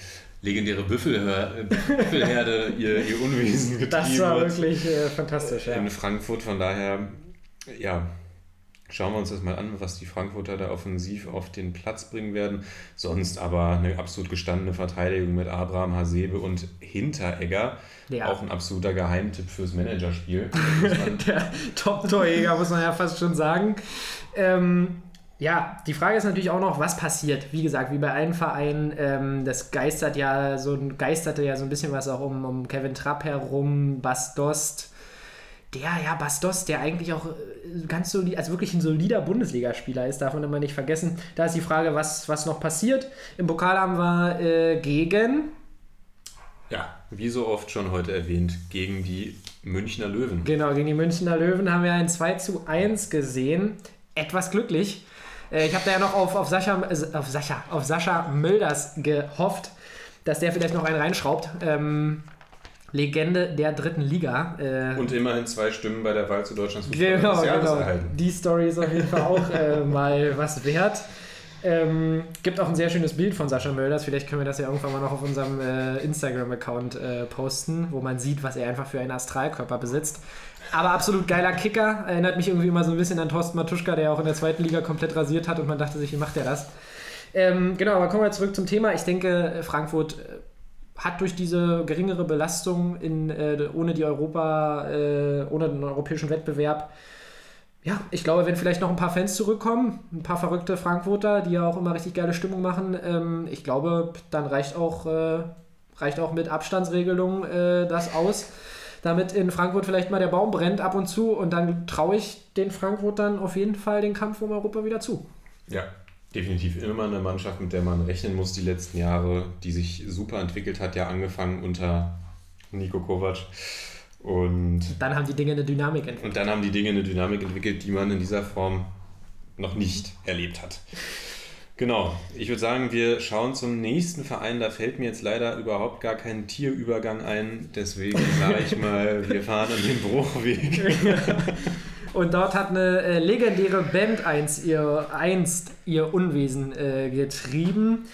legendäre Büffelher Büffelherde ihr, ihr Unwesen getrieben Das war wirklich äh, fantastisch. Ja. in Frankfurt. Von daher, ja, schauen wir uns das mal an, was die Frankfurter da offensiv auf den Platz bringen werden. Sonst aber eine absolut gestandene Verteidigung mit Abraham Hasebe und Hinteregger. Ja. Auch ein absoluter Geheimtipp fürs Managerspiel. Der Top-Torjäger, muss man ja fast schon sagen. Ähm, ja, die Frage ist natürlich auch noch, was passiert. Wie gesagt, wie bei allen Vereinen, ähm, das geistert ja so, geisterte ja so ein bisschen was auch um, um Kevin Trapp herum, Bastost. Der, ja, Bastos, der eigentlich auch äh, ganz solid, also wirklich ein solider Bundesligaspieler ist, darf man immer nicht vergessen. Da ist die Frage, was, was noch passiert. Im Pokal haben wir äh, gegen, ja, wie so oft schon heute erwähnt, gegen die Münchner Löwen. Genau, gegen die Münchner Löwen haben wir ein 2 zu 1 gesehen. Etwas glücklich. Äh, Ich habe da ja noch auf, auf, Sascha, äh, auf, Sascha, auf Sascha Mölders gehofft, dass der vielleicht noch einen reinschraubt. Ähm, Legende der dritten Liga. Äh, Und immerhin zwei Stimmen bei der Wahl zu Deutschlands Fußballer genau, des Jahres genau. erhalten. Die Story ist auf jeden Fall auch äh, mal was wert. Ähm, gibt auch ein sehr schönes Bild von Sascha Mölders. Vielleicht können wir das ja irgendwann mal noch auf unserem äh, Instagram-Account äh, posten, wo man sieht, was er einfach für einen Astralkörper besitzt. Aber absolut geiler Kicker. Erinnert mich irgendwie immer so ein bisschen an Thorsten Matuschka, der auch in der zweiten Liga komplett rasiert hat und man dachte sich, wie macht er das? Ähm, genau, aber kommen wir zurück zum Thema. Ich denke, Frankfurt äh, hat durch diese geringere Belastung in, äh, ohne die Europa, äh, ohne den europäischen Wettbewerb, ja, ich glaube, wenn vielleicht noch ein paar Fans zurückkommen, ein paar verrückte Frankfurter, die ja auch immer richtig geile Stimmung machen, ähm, ich glaube, dann reicht auch, äh, reicht auch mit Abstandsregelung äh, das aus, damit in Frankfurt vielleicht mal der Baum brennt ab und zu und dann traue ich den Frankfurtern auf jeden Fall den Kampf um Europa wieder zu. Ja, definitiv immer eine Mannschaft, mit der man rechnen muss die letzten Jahre, die sich super entwickelt hat, ja angefangen unter Nico Kovac. Und, Dann haben die Dinge eine Dynamik entwickelt. und dann haben die Dinge eine Dynamik entwickelt, die man in dieser Form noch nicht erlebt hat. Genau, ich würde sagen, wir schauen zum nächsten Verein. Da fällt mir jetzt leider überhaupt gar kein Tierübergang ein. Deswegen sage ich mal, wir fahren an den Bruchweg. Und dort hat eine äh, legendäre Band eins ihr, einst ihr Unwesen äh, getrieben.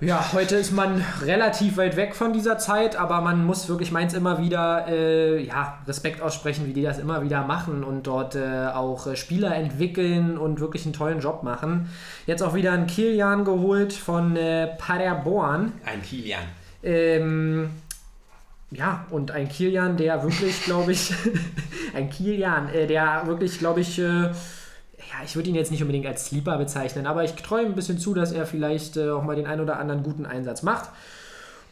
Ja, heute ist man relativ weit weg von dieser Zeit, aber man muss wirklich Mainz immer wieder äh, ja, Respekt aussprechen, wie die das immer wieder machen und dort äh, auch äh, Spieler entwickeln und wirklich einen tollen Job machen. Jetzt auch wieder einen Kilian geholt von äh, Paderborn. Ein Kilian. Ähm, ja, und ein Kilian, der wirklich, glaube ich, ein Kilian, äh, der wirklich, glaube ich, äh, ich würde ihn jetzt nicht unbedingt als Sleeper bezeichnen, aber ich träume ein bisschen zu, dass er vielleicht äh, auch mal den ein oder anderen guten Einsatz macht.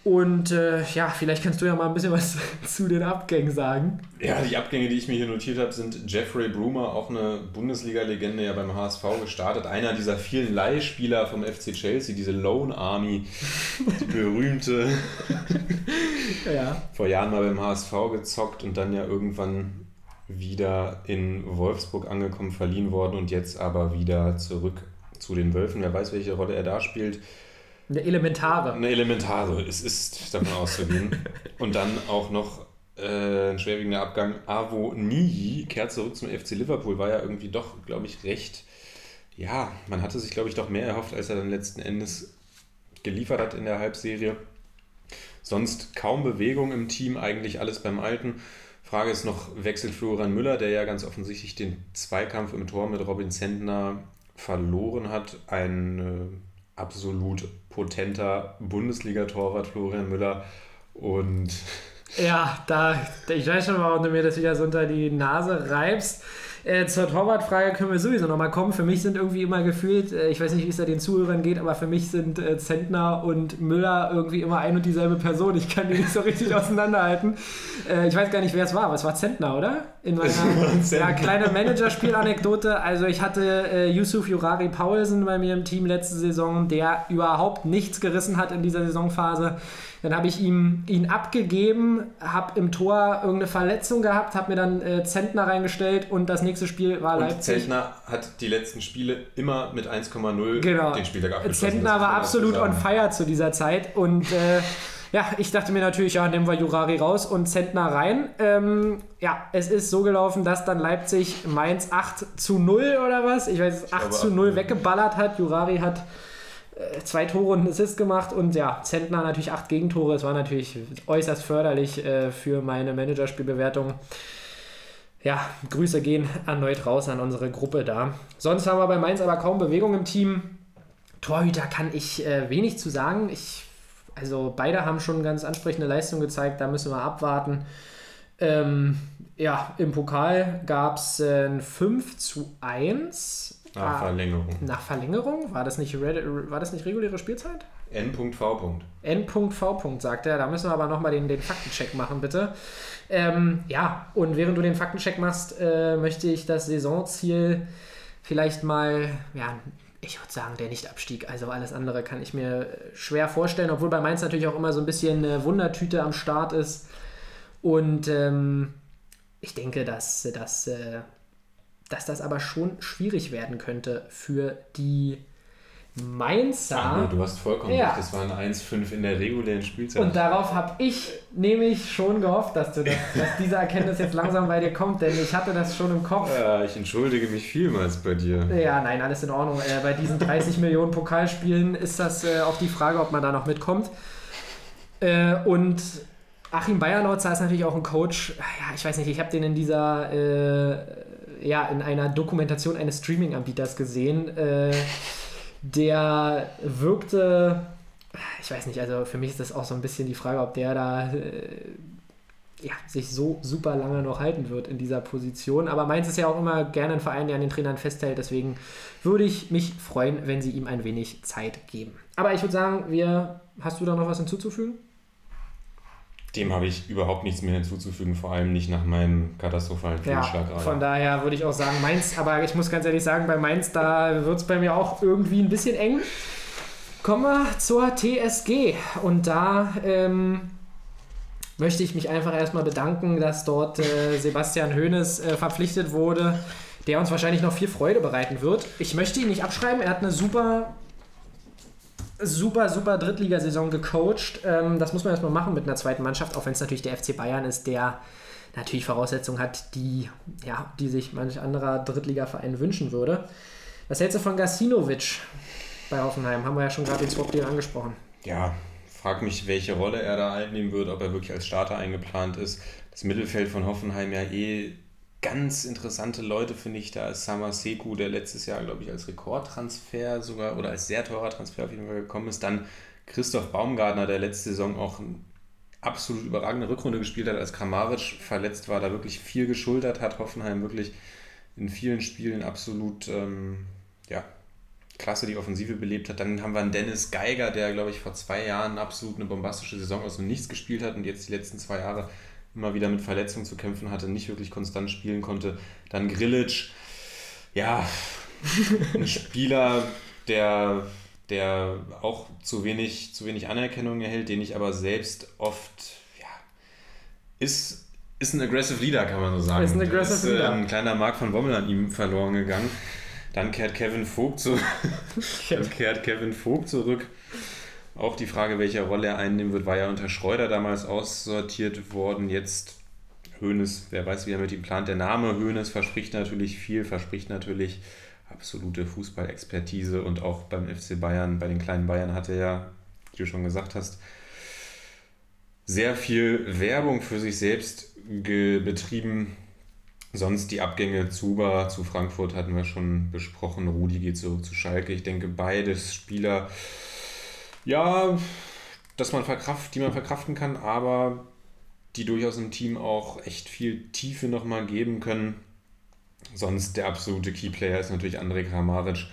Und äh, ja, vielleicht kannst du ja mal ein bisschen was zu den Abgängen sagen. Ja, die Abgänge, die ich mir hier notiert habe, sind Jeffrey Brumer, auch eine Bundesliga-Legende, ja beim HSV gestartet. Einer dieser vielen Leihspieler vom FC Chelsea, diese Lone Army, die berühmte. ja. Vor Jahren mal beim HSV gezockt und dann ja irgendwann wieder in Wolfsburg angekommen, verliehen worden und jetzt aber wieder zurück zu den Wölfen. Wer weiß, welche Rolle er da spielt. Eine elementare. Eine elementare, es ist davon auszugehen. und dann auch noch äh, ein schwerwiegender Abgang. Avo Niyi kehrt zurück zum FC Liverpool, war ja irgendwie doch, glaube ich, recht. Ja, man hatte sich, glaube ich, doch mehr erhofft, als er dann letzten Endes geliefert hat in der Halbserie. Sonst kaum Bewegung im Team, eigentlich alles beim Alten. Frage ist noch, wechselt Florian Müller, der ja ganz offensichtlich den Zweikampf im Tor mit Robin Zentner verloren hat. Ein äh, absolut potenter Bundesliga-Torwart, Florian Müller. Und ja, da, ich weiß schon, warum du mir das wieder so unter die Nase reibst. Äh, zur Torwartfrage können wir sowieso nochmal kommen. Für mich sind irgendwie immer gefühlt, äh, ich weiß nicht, wie es da den Zuhörern geht, aber für mich sind äh, Zentner und Müller irgendwie immer ein und dieselbe Person. Ich kann die nicht so richtig auseinanderhalten. Äh, ich weiß gar nicht, wer es war, aber es war Zentner, oder? In meiner ja, kleine Managerspielanekdote. Also ich hatte äh, Yusuf Jurari Paulsen bei mir im Team letzte Saison, der überhaupt nichts gerissen hat in dieser Saisonphase. Dann habe ich ihm, ihn abgegeben, habe im Tor irgendeine Verletzung gehabt, habe mir dann äh, Zentner reingestellt und das nächste Spiel war und Leipzig. Zentner hat die letzten Spiele immer mit 1,0 genau. den Spieltag abgeschlossen. Zentner war absolut on fire zu dieser Zeit und äh, ja, ich dachte mir natürlich, ja, nehmen wir Jurari raus und Zentner rein. Ähm, ja, es ist so gelaufen, dass dann Leipzig Mainz 8 zu 0 oder was? Ich weiß, 8 zu 0 weggeballert hat. Jurari hat äh, zwei Tore und einen Assist gemacht und ja, Zentner natürlich acht Gegentore. Es war natürlich äußerst förderlich äh, für meine Managerspielbewertung. Ja, Grüße gehen erneut raus an unsere Gruppe da. Sonst haben wir bei Mainz aber kaum Bewegung im Team. Torhüter kann ich äh, wenig zu sagen. Ich, also beide haben schon ganz ansprechende Leistung gezeigt, da müssen wir abwarten. Ähm, ja, im Pokal gab es äh, ein 5 zu 1 nach Verlängerung. Nach Verlängerung? War das nicht, war das nicht reguläre Spielzeit? N.V. N.V. sagt er. Da müssen wir aber nochmal den, den Faktencheck machen, bitte. Ähm, ja, und während du den Faktencheck machst, äh, möchte ich das Saisonziel vielleicht mal, ja, ich würde sagen, der Nichtabstieg. Also alles andere kann ich mir schwer vorstellen, obwohl bei Mainz natürlich auch immer so ein bisschen eine Wundertüte am Start ist. Und ähm, ich denke, dass, dass äh, dass das aber schon schwierig werden könnte für die Mainzer. Nee, du hast vollkommen ja. recht, das war ein 1-5 in der regulären Spielzeit. Und darauf habe ich nämlich schon gehofft, dass, du das, dass diese Erkenntnis jetzt langsam bei dir kommt, denn ich hatte das schon im Kopf. Ja, ich entschuldige mich vielmals bei dir. Ja, nein, alles in Ordnung. Äh, bei diesen 30 Millionen Pokalspielen ist das äh, auch die Frage, ob man da noch mitkommt. Äh, und Achim Bayerlautzer ist natürlich auch ein Coach. Ja, ich weiß nicht, ich habe den in dieser äh, ja, in einer Dokumentation eines Streaming-Anbieters gesehen. Der wirkte, ich weiß nicht, also für mich ist das auch so ein bisschen die Frage, ob der da äh, ja, sich so super lange noch halten wird in dieser Position. Aber Mainz ist ja auch immer gerne ein Verein, der an den Trainern festhält. Deswegen würde ich mich freuen, wenn sie ihm ein wenig Zeit geben. Aber ich würde sagen, wir, hast du da noch was hinzuzufügen? Dem habe ich überhaupt nichts mehr hinzuzufügen, vor allem nicht nach meinem katastrophalen Fehlschlag. Ja, von daher würde ich auch sagen, Mainz, aber ich muss ganz ehrlich sagen, bei Mainz, da wird es bei mir auch irgendwie ein bisschen eng. Kommen wir zur TSG und da ähm, möchte ich mich einfach erstmal bedanken, dass dort äh, Sebastian Hoeneß äh, verpflichtet wurde, der uns wahrscheinlich noch viel Freude bereiten wird. Ich möchte ihn nicht abschreiben, er hat eine super super, super Drittligasaison gecoacht. Ähm, das muss man erstmal machen mit einer zweiten Mannschaft, auch wenn es natürlich der FC Bayern ist, der natürlich Voraussetzungen hat, die, ja, die sich manch anderer Drittligaverein wünschen würde. Was hältst du von Gasinovic bei Hoffenheim? Haben wir ja schon gerade den Swap-Deal angesprochen. ja, frag mich, welche Rolle er da einnehmen wird, ob er wirklich als Starter eingeplant ist. Das Mittelfeld von Hoffenheim ja eh ganz interessante Leute, finde ich. Da ist Sama Seku, der letztes Jahr, glaube ich, als Rekordtransfer sogar oder als sehr teurer Transfer auf jeden Fall gekommen ist. Dann Christoph Baumgartner, der letzte Saison auch eine absolut überragende Rückrunde gespielt hat, als Kramaric verletzt war, da wirklich viel geschultert hat. Hoffenheim wirklich in vielen Spielen absolut ähm, ja, klasse die Offensive belebt hat. Dann haben wir einen Dennis Geiger, der, glaube ich, vor zwei Jahren absolut eine bombastische Saison aus dem Nichts gespielt hat und jetzt die letzten zwei Jahre immer wieder mit Verletzungen zu kämpfen hatte, nicht wirklich konstant spielen konnte. Dann Grillitsch, ja, ein Spieler, der, der auch zu wenig, zu wenig Anerkennung erhält, den ich aber selbst oft, ja, ist, ist ein aggressive Leader, kann man so sagen. Ist ein aggressive ist, äh, Leader. Ein kleiner Mark von Bommel an ihm verloren gegangen. Dann kehrt Kevin Vogt zurück. Dann kehrt Kevin Vogt zurück. Auch die Frage, welche Rolle er einnehmen wird, war ja unter Schreuder damals aussortiert worden. Jetzt Hoeneß, wer weiß, wie er mit ihm plant. Der Name Hoeneß verspricht natürlich viel, verspricht natürlich absolute Fußballexpertise und auch beim FC Bayern, bei den kleinen Bayern hat er ja, wie du schon gesagt hast, sehr viel Werbung für sich selbst betrieben. Sonst die Abgänge Zuba zu Frankfurt hatten wir schon besprochen. Rudi geht zurück zu Schalke. Ich denke, beides Spieler, ja, dass man verkraft, die man verkraften kann, aber die durchaus im Team auch echt viel Tiefe nochmal geben können. Sonst der absolute Keyplayer ist natürlich Andrej Kramaric.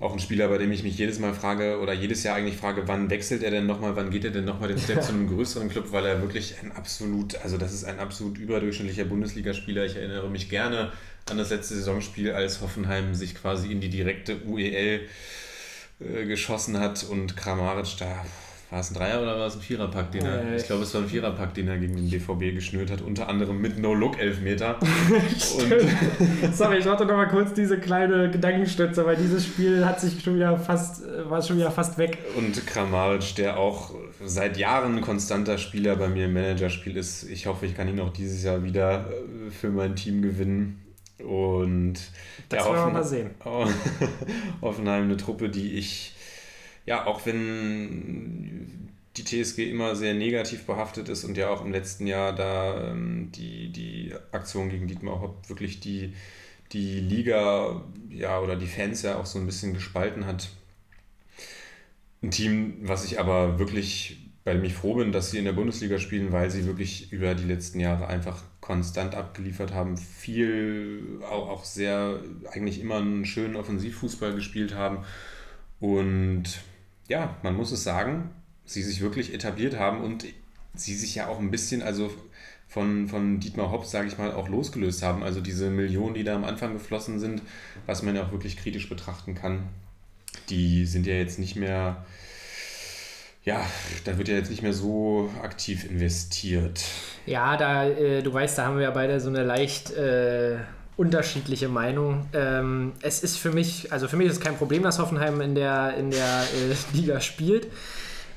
Auch ein Spieler, bei dem ich mich jedes Mal frage oder jedes Jahr eigentlich frage, wann wechselt er denn nochmal, wann geht er denn nochmal den Step zu einem größeren Club, weil er wirklich ein absolut, also das ist ein absolut überdurchschnittlicher Bundesligaspieler. Ich erinnere mich gerne an das letzte Saisonspiel, als Hoffenheim sich quasi in die direkte UEL äh, geschossen hat und Kramaric da, war es ein Dreier oder war es ein Viererpack, den er, Äh, ich glaube es war ein Viererpack, den er gegen den BVB geschnürt hat, unter anderem mit No-Look-Elfmeter. Sorry, ich hatte noch mal kurz diese kleine Gedankenstütze, weil dieses Spiel hat sich schon wieder fast, äh, war schon wieder fast weg. Und Kramaric, der auch seit Jahren ein konstanter Spieler bei mir im Managerspiel ist. Ich hoffe, ich kann ihn auch dieses Jahr wieder äh, für mein Team gewinnen. Und Das ja, wollen wir mal sehen. Hoffenheim eine Truppe, die ich, ja, auch wenn die TSG immer sehr negativ behaftet ist und ja auch im letzten Jahr da ähm, die, die Aktion gegen Dietmar Hopp wirklich die, die Liga ja, oder die Fans ja auch so ein bisschen gespalten hat. Ein Team, was ich aber wirklich, bei dem ich froh bin, dass sie in der Bundesliga spielen, weil sie wirklich über die letzten Jahre einfach konstant abgeliefert haben, viel, auch, auch sehr, eigentlich immer einen schönen Offensivfußball gespielt haben. Und ja, man muss es sagen, sie sich wirklich etabliert haben und sie sich ja auch ein bisschen, also von, von Dietmar Hopp, sage ich mal, auch losgelöst haben. Also diese Millionen, die da am Anfang geflossen sind, was man ja auch wirklich kritisch betrachten kann, die sind ja jetzt nicht mehr, ja, da wird ja jetzt nicht mehr so aktiv investiert. Ja, da, äh, du weißt, da haben wir ja beide so eine leicht äh, unterschiedliche Meinung. Ähm, es ist für mich, also für mich ist es kein Problem, dass Hoffenheim in der, in der äh, Liga spielt.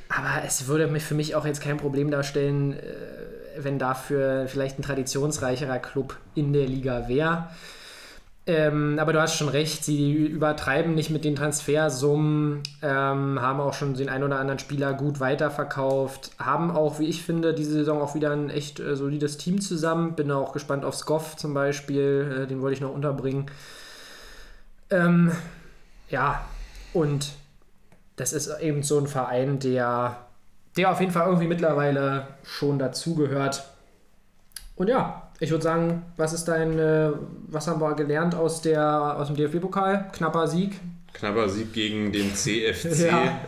Aber es würde mich für mich auch jetzt kein Problem darstellen, äh, wenn dafür vielleicht ein traditionsreicherer Club in der Liga wäre. Ähm, aber du hast schon recht, sie übertreiben nicht mit den Transfersummen, ähm, haben auch schon den ein oder anderen Spieler gut weiterverkauft, haben auch, wie ich finde, diese Saison auch wieder ein echt äh, solides Team zusammen. Bin auch gespannt auf Skoff zum Beispiel, äh, den wollte ich noch unterbringen. Ähm, ja, und das ist eben so ein Verein, der, der auf jeden Fall irgendwie mittlerweile schon dazugehört. Und ja, ich würde sagen, was ist dein, äh, was haben wir gelernt aus, der, aus dem DFB-Pokal? Knapper Sieg, Knapper Sieg gegen den CFC. Ja.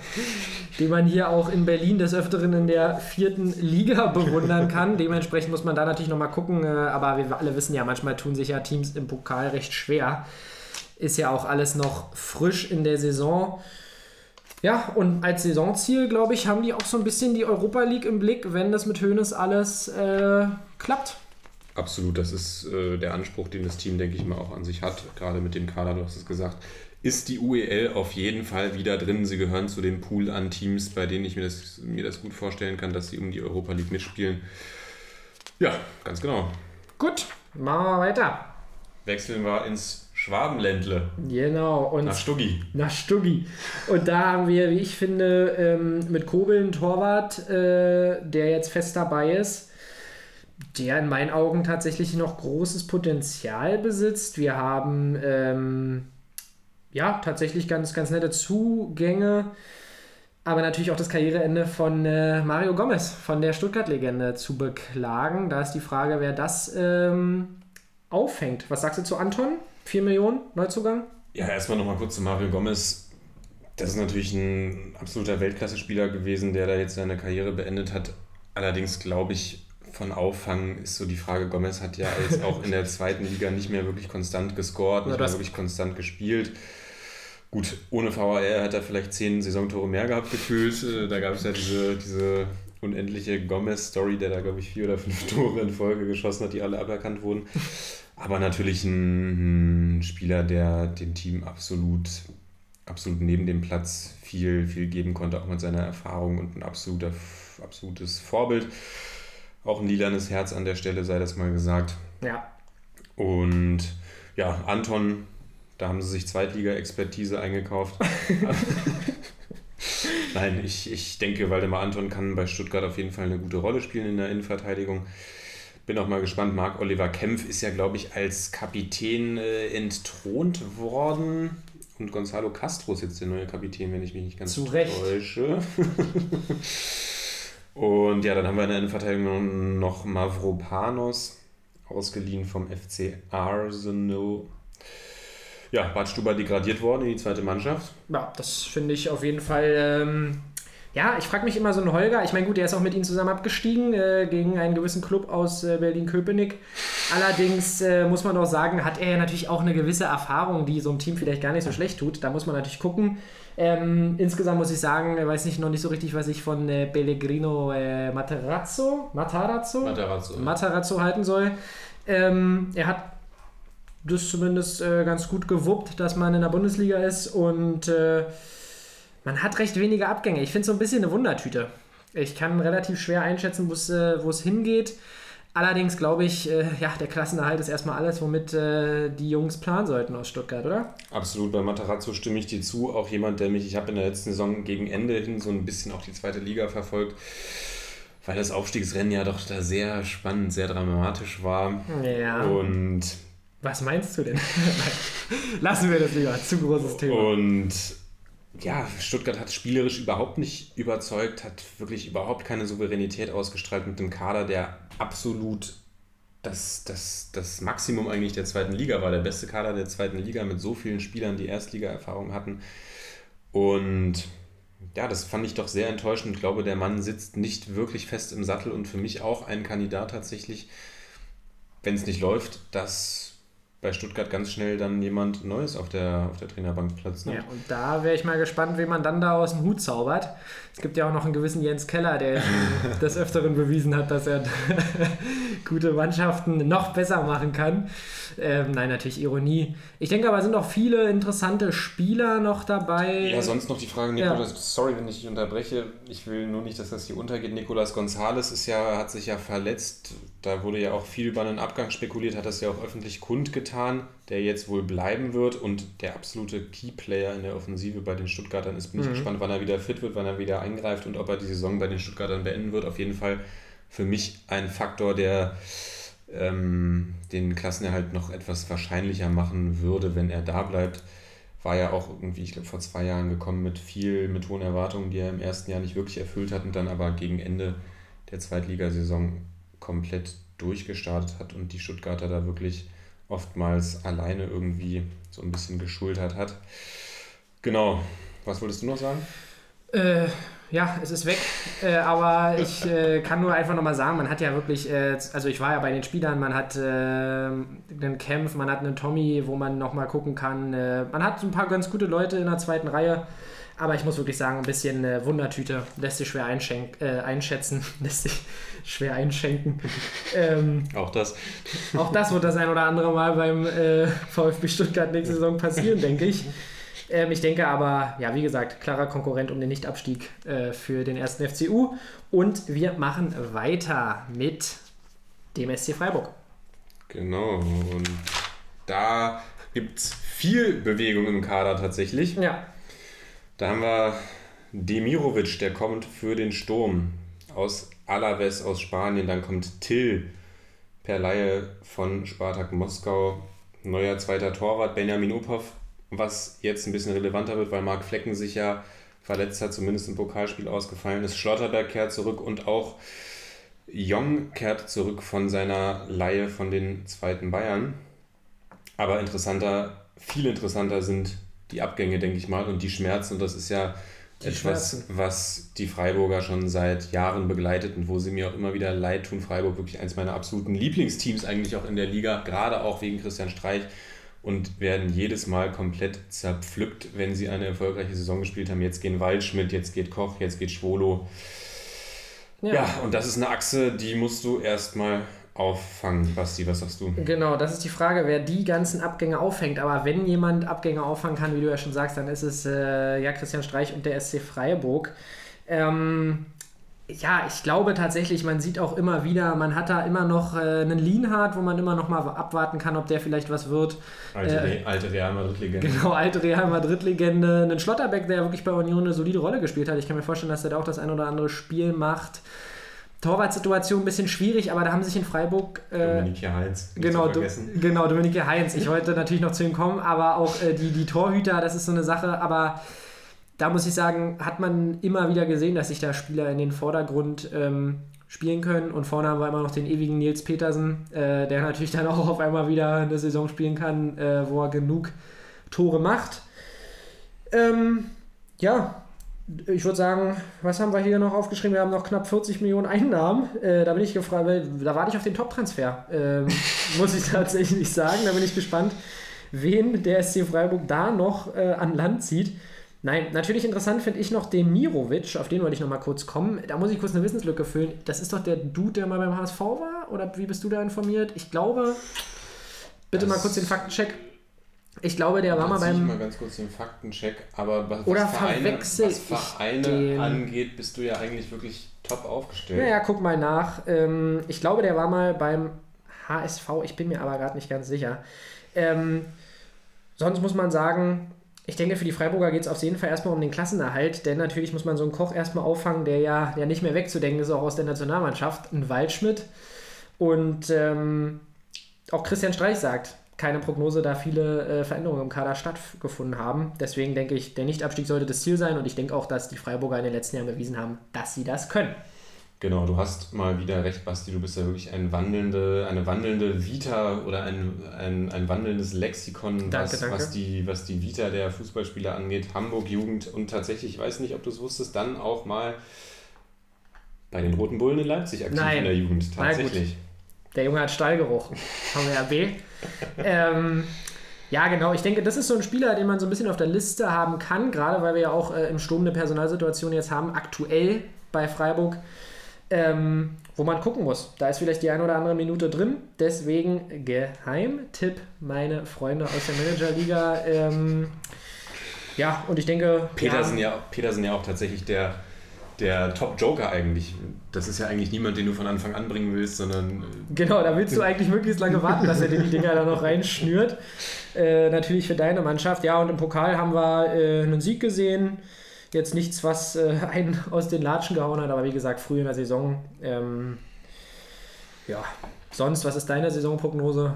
den man hier auch in Berlin des Öfteren in der vierten Liga bewundern kann. Dementsprechend muss man da natürlich nochmal gucken. äh, Aber wir alle wissen ja, manchmal tun sich ja Teams im Pokal recht schwer. Ist ja auch alles noch frisch in der Saison. Ja, und als Saisonziel, glaube ich, haben die auch so ein bisschen die Europa League im Blick, wenn das mit Hoeneß alles äh, klappt. Absolut, das ist äh, der Anspruch, den das Team, denke ich mal, auch an sich hat. Gerade mit dem Kader, du hast es gesagt, ist die UEL auf jeden Fall wieder drin. Sie gehören zu dem Pool an Teams, bei denen ich mir das, mir das gut vorstellen kann, dass sie um die Europa League mitspielen. Ja, ganz genau. Gut, machen wir weiter. Wechseln wir ins Schwabenländle. Genau. Und Nach Stuggi. Nach Stuggi. Und da haben wir, wie ich finde, ähm, mit Kobel einen Torwart, äh, der jetzt fest dabei ist, der in meinen Augen tatsächlich noch großes Potenzial besitzt. Wir haben ähm, ja tatsächlich ganz, ganz nette Zugänge, aber natürlich auch das Karriereende von äh, Mario Gomez, von der Stuttgart-Legende, zu beklagen. Da ist die Frage, wer das ähm, auffängt. Was sagst du zu Anton? 4 Millionen Neuzugang? Ja, erstmal nochmal kurz zu Mario Gomez. Das ist natürlich ein absoluter Weltklasse-Spieler gewesen, der da jetzt seine Karriere beendet hat. Allerdings glaube ich, von Auffangen ist so die Frage, Gomez hat ja jetzt auch in der zweiten Liga nicht mehr wirklich konstant gescored, nicht Ja, mehr wirklich konstant gespielt. Gut, ohne VAR hat er vielleicht zehn Saisontore mehr gehabt gefühlt. Äh, Da gab es ja diese, diese unendliche Gomez-Story, der da, glaube ich, vier oder fünf Tore in Folge geschossen hat, die alle aberkannt wurden. Aber natürlich ein, ein Spieler, der dem Team absolut, absolut neben dem Platz viel, viel geben konnte, auch mit seiner Erfahrung und ein absoluter, absolutes Vorbild. Auch ein lilanes Herz an der Stelle, sei das mal gesagt. Ja, Und ja, Anton, da haben sie sich Zweitliga-Expertise eingekauft. Nein, ich, ich denke, Waldemar Anton kann bei Stuttgart auf jeden Fall eine gute Rolle spielen in der Innenverteidigung. Bin auch mal gespannt. Marc Oliver Kempf ist ja, glaube ich, als Kapitän äh, entthront worden. Und Gonzalo Castro ist jetzt der neue Kapitän, wenn ich mich nicht ganz Zu Recht. Und ja, dann haben wir in der Innenverteidigung noch Mavropanos, ausgeliehen vom FC Arsenal. Ja, Bad Stuber degradiert worden in die zweite Mannschaft. Ja, das finde ich auf jeden Fall. Ähm, ja, ich frage mich immer so einen Holger. Ich meine, gut, der ist auch mit ihnen zusammen abgestiegen äh, gegen einen gewissen Club aus äh, Berlin-Köpenick. Allerdings äh, muss man doch sagen, hat er ja natürlich auch eine gewisse Erfahrung, die so einem Team vielleicht gar nicht so schlecht tut. Da muss man natürlich gucken. Ähm, insgesamt muss ich sagen, weiß nicht noch nicht so richtig, was ich von äh, Pellegrino äh, Materazzo, Matarazzo, Matarazzo. Matarazzo halten soll. Ähm, er hat das zumindest äh, ganz gut gewuppt, dass man in der Bundesliga ist und äh, man hat recht wenige Abgänge. Ich finde es so ein bisschen eine Wundertüte. Ich kann relativ schwer einschätzen, wo es äh, wo es hingeht. Allerdings glaube ich, äh, ja, der Klassenerhalt ist erstmal alles, womit äh, die Jungs planen sollten aus Stuttgart, oder? Absolut, bei Matarazzo stimme ich dir zu. Auch jemand, der mich, ich habe in der letzten Saison gegen Ende hin so ein bisschen auch die zweite Liga verfolgt, weil das Aufstiegsrennen ja doch da sehr spannend, sehr dramatisch war. Ja. Und Was meinst du denn? Lassen wir das lieber. Zu großes Thema. Und ja, Stuttgart hat spielerisch überhaupt nicht überzeugt, hat wirklich überhaupt keine Souveränität ausgestrahlt mit dem Kader, der absolut das, das, das Maximum eigentlich der zweiten Liga war. Der beste Kader der zweiten Liga mit so vielen Spielern, die Erstliga-Erfahrung hatten. Und ja, das fand ich doch sehr enttäuschend. Ich glaube, der Mann sitzt nicht wirklich fest im Sattel und für mich auch ein Kandidat tatsächlich, wenn es nicht läuft, dass bei Stuttgart ganz schnell dann jemand Neues auf der, auf der Trainerbank platzt. Ne? Ja, und da wäre ich mal gespannt, wen man dann da aus dem Hut zaubert. Es gibt ja auch noch einen gewissen Jens Keller, der des Öfteren bewiesen hat, dass er gute Mannschaften noch besser machen kann. Ähm, nein, natürlich Ironie. Ich denke aber, sind auch viele interessante Spieler noch dabei. Ja, sonst noch die Frage, Ja. Nikolas, sorry, wenn ich dich unterbreche. Ich will nur nicht, dass das hier untergeht. Nicolas Gonzalez ist ja, hat sich ja verletzt. Da wurde ja auch viel über einen Abgang spekuliert, hat das ja auch öffentlich kundgetan, der jetzt wohl bleiben wird und der absolute Keyplayer in der Offensive bei den Stuttgartern ist. Bin ich gespannt, wann er wieder fit wird, wann er wieder eingreift und ob er die Saison bei den Stuttgartern beenden wird. Auf jeden Fall für mich ein Faktor, der ähm, den Klassenerhalt noch etwas wahrscheinlicher machen würde, wenn er da bleibt. War ja auch irgendwie, ich glaube, vor zwei Jahren gekommen mit viel, mit hohen Erwartungen, die er im ersten Jahr nicht wirklich erfüllt hat und dann aber gegen Ende der Zweitligasaison komplett durchgestartet hat und die Stuttgarter da wirklich oftmals alleine irgendwie so ein bisschen geschultert hat. Genau. Was wolltest du noch sagen? Äh, ja, es ist weg. Äh, aber ich äh, kann nur einfach nochmal sagen, man hat ja wirklich, äh, also ich war ja bei den Spielern, man hat äh, einen Kempf, man hat einen Tommy, wo man nochmal gucken kann. Äh, man hat ein paar ganz gute Leute in der zweiten Reihe. Aber ich muss wirklich sagen, ein bisschen äh, Wundertüte lässt sich schwer einschenk, äh, einschätzen, lässt sich schwer einschenken. ähm, Auch das. auch das wird das ein oder andere Mal beim äh, VfB Stuttgart nächste Saison passieren, denke ich. Ähm, ich denke aber, ja, wie gesagt, klarer Konkurrent um den Nichtabstieg äh, für den ersten FCU. Und wir machen weiter mit dem SC Freiburg. Genau. Und da gibt gibt es viel Bewegung im Kader tatsächlich. Ja. Da haben wir Demirovic, der kommt für den Sturm aus Alaves aus Spanien. Dann kommt Till per Laie von Spartak Moskau. Neuer zweiter Torwart, Benjamin Uphoff, was jetzt ein bisschen relevanter wird, weil Marc Flecken sich ja verletzt hat, zumindest im Pokalspiel ausgefallen ist. Schlotterberg kehrt zurück und auch Jong kehrt zurück von seiner Laie von den zweiten Bayern. Aber interessanter, viel interessanter sind die Abgänge, denke ich mal, und die Schmerzen. Und das ist ja Die etwas, Schmerzen. was die Freiburger schon seit Jahren begleitet und wo sie mir auch immer wieder leid tun. Freiburg wirklich eins meiner absoluten Lieblingsteams eigentlich auch in der Liga, gerade auch wegen Christian Streich und werden jedes Mal komplett zerpflückt, wenn sie eine erfolgreiche Saison gespielt haben. Jetzt gehen Waldschmidt, jetzt geht Koch, jetzt geht Schwolo. Ja. und das ist eine Achse, die musst du erstmal auffangen. Basti, was sagst du? Genau, das ist die Frage, wer die ganzen Abgänge auffängt. Aber wenn jemand Abgänge auffangen kann, wie du ja schon sagst, dann ist es äh, ja Christian Streich und der SC Freiburg. Ähm, ja, ich glaube tatsächlich, man sieht auch immer wieder, man hat da immer noch äh, einen Lienhardt, wo man immer noch mal abwarten kann, ob der vielleicht was wird. Alte, Äh, alte Real Madrid-Legende. Genau, alte Real Madrid-Legende. Einen Schlotterbeck, der wirklich bei Union eine solide Rolle gespielt hat. Ich kann mir vorstellen, dass er da auch das ein oder andere Spiel macht. Torwartsituation ein bisschen schwierig, aber da haben sich in Freiburg äh, Dominique Heinz. Genau, du, genau, Dominike Heinz. Ich wollte natürlich noch zu ihm kommen, aber auch äh, die, die Torhüter, das ist so eine Sache. Aber da muss ich sagen, hat man immer wieder gesehen, dass sich da Spieler in den Vordergrund ähm, spielen können. Und vorne haben wir immer noch den ewigen Nils Petersen, äh, der natürlich dann auch auf einmal wieder eine Saison spielen kann, äh, wo er genug Tore macht. Ähm, ja, ich würde sagen, was haben wir hier noch aufgeschrieben? Wir haben noch knapp 40 Millionen Einnahmen. Äh, da bin ich gefragt, weil da warte ich auf den Top-Transfer. Ähm, muss ich tatsächlich sagen. Da bin ich gespannt, wen der SC Freiburg da noch äh, an Land zieht. Nein, natürlich interessant finde ich noch den Mirovic, auf den wollte ich noch mal kurz kommen. Da muss ich kurz eine Wissenslücke füllen. Das ist doch der Dude, der mal beim HSV war? Oder wie bist du da informiert? Ich glaube, bitte mal Das- kurz den Faktencheck. Ich glaube, der war mal zieh ich beim. mal ganz kurz den Faktencheck. Aber was, Oder Vereine, was Vereine angeht, bist du ja eigentlich wirklich top aufgestellt. Naja, guck mal nach. Ähm, ich glaube, der war mal beim HSV, ich bin mir aber gerade nicht ganz sicher. Ähm, sonst muss man sagen, ich denke, für die Freiburger geht es auf jeden Fall erstmal um den Klassenerhalt, denn natürlich muss man so einen Koch erstmal auffangen, der ja der nicht mehr wegzudenken ist, auch aus der Nationalmannschaft, ein Waldschmidt. Und ähm, auch Christian Streich sagt, keine Prognose, da viele äh, Veränderungen im Kader stattgefunden haben. Deswegen denke ich, der Nichtabstieg sollte das Ziel sein und ich denke auch, dass die Freiburger in den letzten Jahren bewiesen haben, dass sie das können. Genau, du hast mal wieder recht, Basti. Du bist ja wirklich ein wandelnde, eine wandelnde Vita oder ein, ein, ein wandelndes Lexikon, Danke, was, danke. Was, die, was die Vita der Fußballspieler angeht. Hamburg Jugend und tatsächlich, ich weiß nicht, ob du es wusstest, dann auch mal bei den Roten Bullen in Leipzig aktiv Nein. in der Jugend. Tatsächlich. Der Junge hat Stallgeruch. Haben wir ja B. ähm, ja, genau. Ich denke, das ist so ein Spieler, den man so ein bisschen auf der Liste haben kann, gerade weil wir ja auch äh, im Sturm eine Personalsituation jetzt haben, aktuell bei Freiburg, ähm, wo man gucken muss. Da ist vielleicht die eine oder andere Minute drin. Deswegen Geheimtipp, meine Freunde aus der Managerliga. Ähm, ja, und ich denke. Petersen ja, ja, Petersen ja auch tatsächlich der, der Top-Joker eigentlich. Das ist ja eigentlich niemand, den du von Anfang an bringen willst, sondern äh, Genau, da willst du eigentlich möglichst lange warten, dass er dir die Dinger da noch reinschnürt. Äh, natürlich für deine Mannschaft. Ja, und im Pokal haben wir äh, einen Sieg gesehen. Jetzt nichts, was äh, einen aus den Latschen gehauen hat, aber wie gesagt, früh in der Saison. Ähm, ja, sonst, was ist deine Saisonprognose?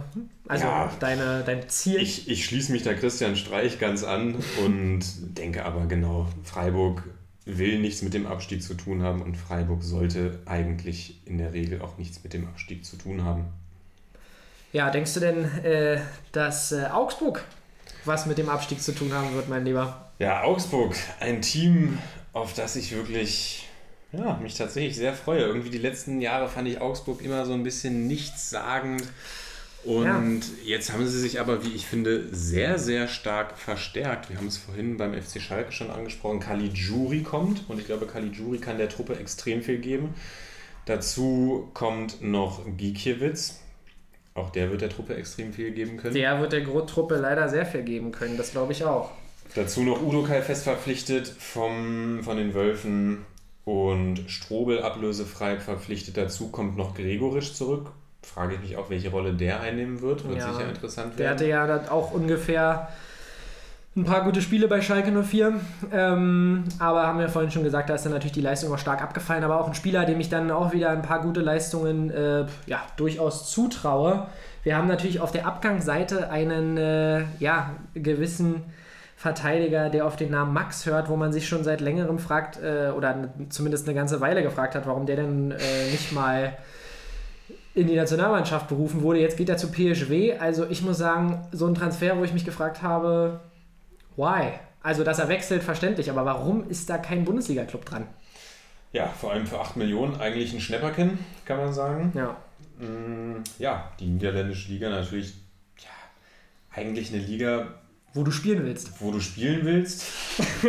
Also Ja. deine, dein Ziel? Ich, ich schließe mich da Christian Streich ganz an und denke aber genau, Freiburg will nichts mit dem Abstieg zu tun haben und Freiburg sollte eigentlich in der Regel auch nichts mit dem Abstieg zu tun haben. Ja, denkst du denn, äh, dass äh, Augsburg was mit dem Abstieg zu tun haben wird, mein Lieber? Ja, Augsburg, ein Team, auf das ich wirklich, ja, mich tatsächlich sehr freue. Irgendwie die letzten Jahre fand ich Augsburg immer so ein bisschen nichtssagend. Und jetzt haben sie sich aber, wie ich finde, sehr, sehr stark verstärkt. Wir haben es vorhin beim FC Schalke schon angesprochen. Caligiuri kommt und ich glaube, Caligiuri kann der Truppe extrem viel geben. Dazu kommt noch Gikiewicz. Auch der wird der Truppe extrem viel geben können. Der wird der Gro-Truppe leider sehr viel geben können, das glaube ich auch. Dazu noch Udo Kai fest verpflichtet vom, von den Wölfen und Strobel ablösefrei verpflichtet. Dazu kommt noch Gregorisch zurück frage ich mich auch, welche Rolle der einnehmen wird. Wird Ja, sicher interessant Der werden. hatte ja auch ungefähr ein paar gute Spiele bei Schalke 04. Ähm, aber haben wir vorhin schon gesagt, da ist dann natürlich die Leistung auch stark abgefallen. Aber auch ein Spieler, dem ich dann auch wieder ein paar gute Leistungen äh, ja, durchaus zutraue. Wir haben natürlich auf der Abgangsseite einen äh, ja, gewissen Verteidiger, der auf den Namen Max hört, wo man sich schon seit längerem fragt, äh, oder zumindest eine ganze Weile gefragt hat, warum der denn äh, nicht mal in die Nationalmannschaft berufen wurde. Jetzt geht er zu PSW. Also ich muss sagen, so ein Transfer, wo ich mich gefragt habe, why? Also, dass er wechselt, verständlich, aber warum ist da kein Bundesliga-Club dran? Ja, vor allem für 8 Millionen eigentlich ein Schnäpperchen, kann man sagen. Ja. Mm, Ja, die niederländische Liga natürlich, ja, eigentlich eine Liga, Wo du spielen willst. wo du spielen willst.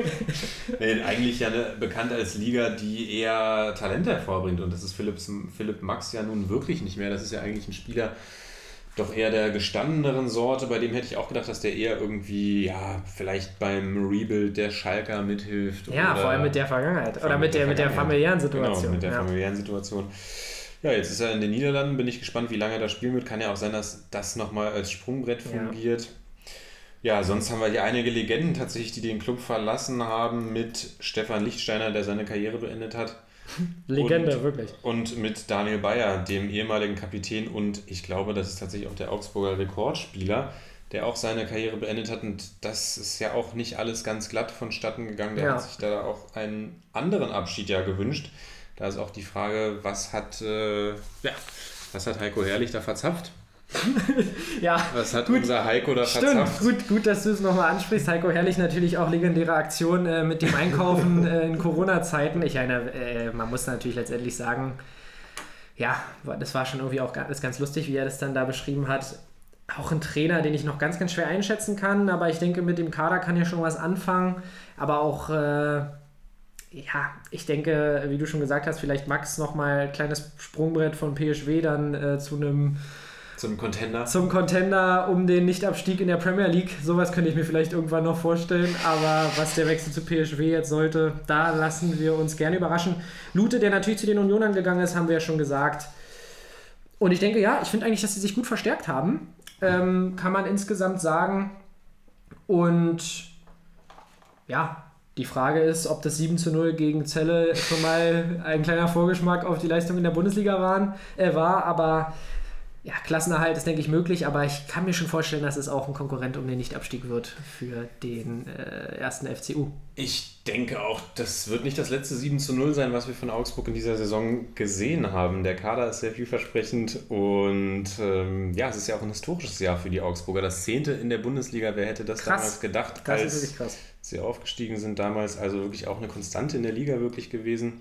nee, eigentlich ja eine, bekannt als Liga, die eher Talente hervorbringt. Und das ist Philipps, Philipp Max ja nun wirklich nicht mehr. Das ist ja eigentlich ein Spieler, doch eher der gestandeneren Sorte. Bei dem hätte ich auch gedacht, dass der eher irgendwie, ja, vielleicht beim Rebuild der Schalker mithilft. Ja, oder vor allem mit der Vergangenheit. Oder mit der, mit der familiären Situation. Genau, mit der ja. familiären Situation. Ja, jetzt ist er in den Niederlanden, bin ich gespannt, wie lange er da spielen wird. Kann ja auch sein, dass das nochmal als Sprungbrett fungiert. Ja. Sonst haben wir hier einige Legenden tatsächlich, die den Club verlassen haben, mit Stefan Lichtsteiner, der seine Karriere beendet hat. Legende, Und- wirklich. Und mit Daniel Bayer, dem ehemaligen Kapitän und ich glaube, das ist tatsächlich auch der Augsburger Rekordspieler, der auch seine Karriere beendet hat. Und das ist ja auch nicht alles ganz glatt vonstatten gegangen. Der Ja. hat sich da auch einen anderen Abschied ja gewünscht. Da ist auch die Frage, was hat, äh, ja, was hat Heiko Herrlich da verzapft? Ja, Was hat Gut. unser Heiko da Stimmt, verzapft? gut, gut, dass du es nochmal ansprichst. Heiko Herrlich natürlich auch legendäre Aktion äh, mit dem Einkaufen äh, in Corona-Zeiten. Ich meine, äh, man muss natürlich letztendlich sagen, ja, das war schon irgendwie auch ganz, ganz lustig, wie er das dann da beschrieben hat. Auch ein Trainer, den ich noch ganz, ganz schwer einschätzen kann, aber ich denke, mit dem Kader kann ja schon was anfangen. Aber auch, äh, ja, ich denke, wie du schon gesagt hast, vielleicht Max nochmal ein kleines Sprungbrett von PSW dann äh, zu einem Zum Contender. zum Contender um den Nichtabstieg in der Premier League. Sowas könnte ich mir vielleicht irgendwann noch vorstellen. Aber was der Wechsel zu PSW jetzt sollte, da lassen wir uns gerne überraschen. Lute, der natürlich zu den Unionern gegangen ist, haben wir ja schon gesagt. Und ich denke, ja, ich finde eigentlich, dass sie sich gut verstärkt haben. Ähm, kann man insgesamt sagen. Und ja, die Frage ist, ob das 7 zu 0 gegen Celle schon mal ein kleiner Vorgeschmack auf die Leistung in der Bundesliga waren, äh, war. Aber ja, Klassenerhalt ist, denke ich, möglich, aber ich kann mir schon vorstellen, dass es auch ein Konkurrent um den Nichtabstieg wird für den äh, ersten FCU. Ich denke auch, das wird nicht das letzte 7 zu 0 sein, was wir von Augsburg in dieser Saison gesehen haben. Der Kader ist sehr vielversprechend und ähm, ja, es ist ja auch ein historisches Jahr für die Augsburger. Das zehnte in der Bundesliga, wer hätte das Krass. damals gedacht, Das als ist wirklich krass. sie aufgestiegen sind damals. Also wirklich auch eine Konstante in der Liga wirklich gewesen.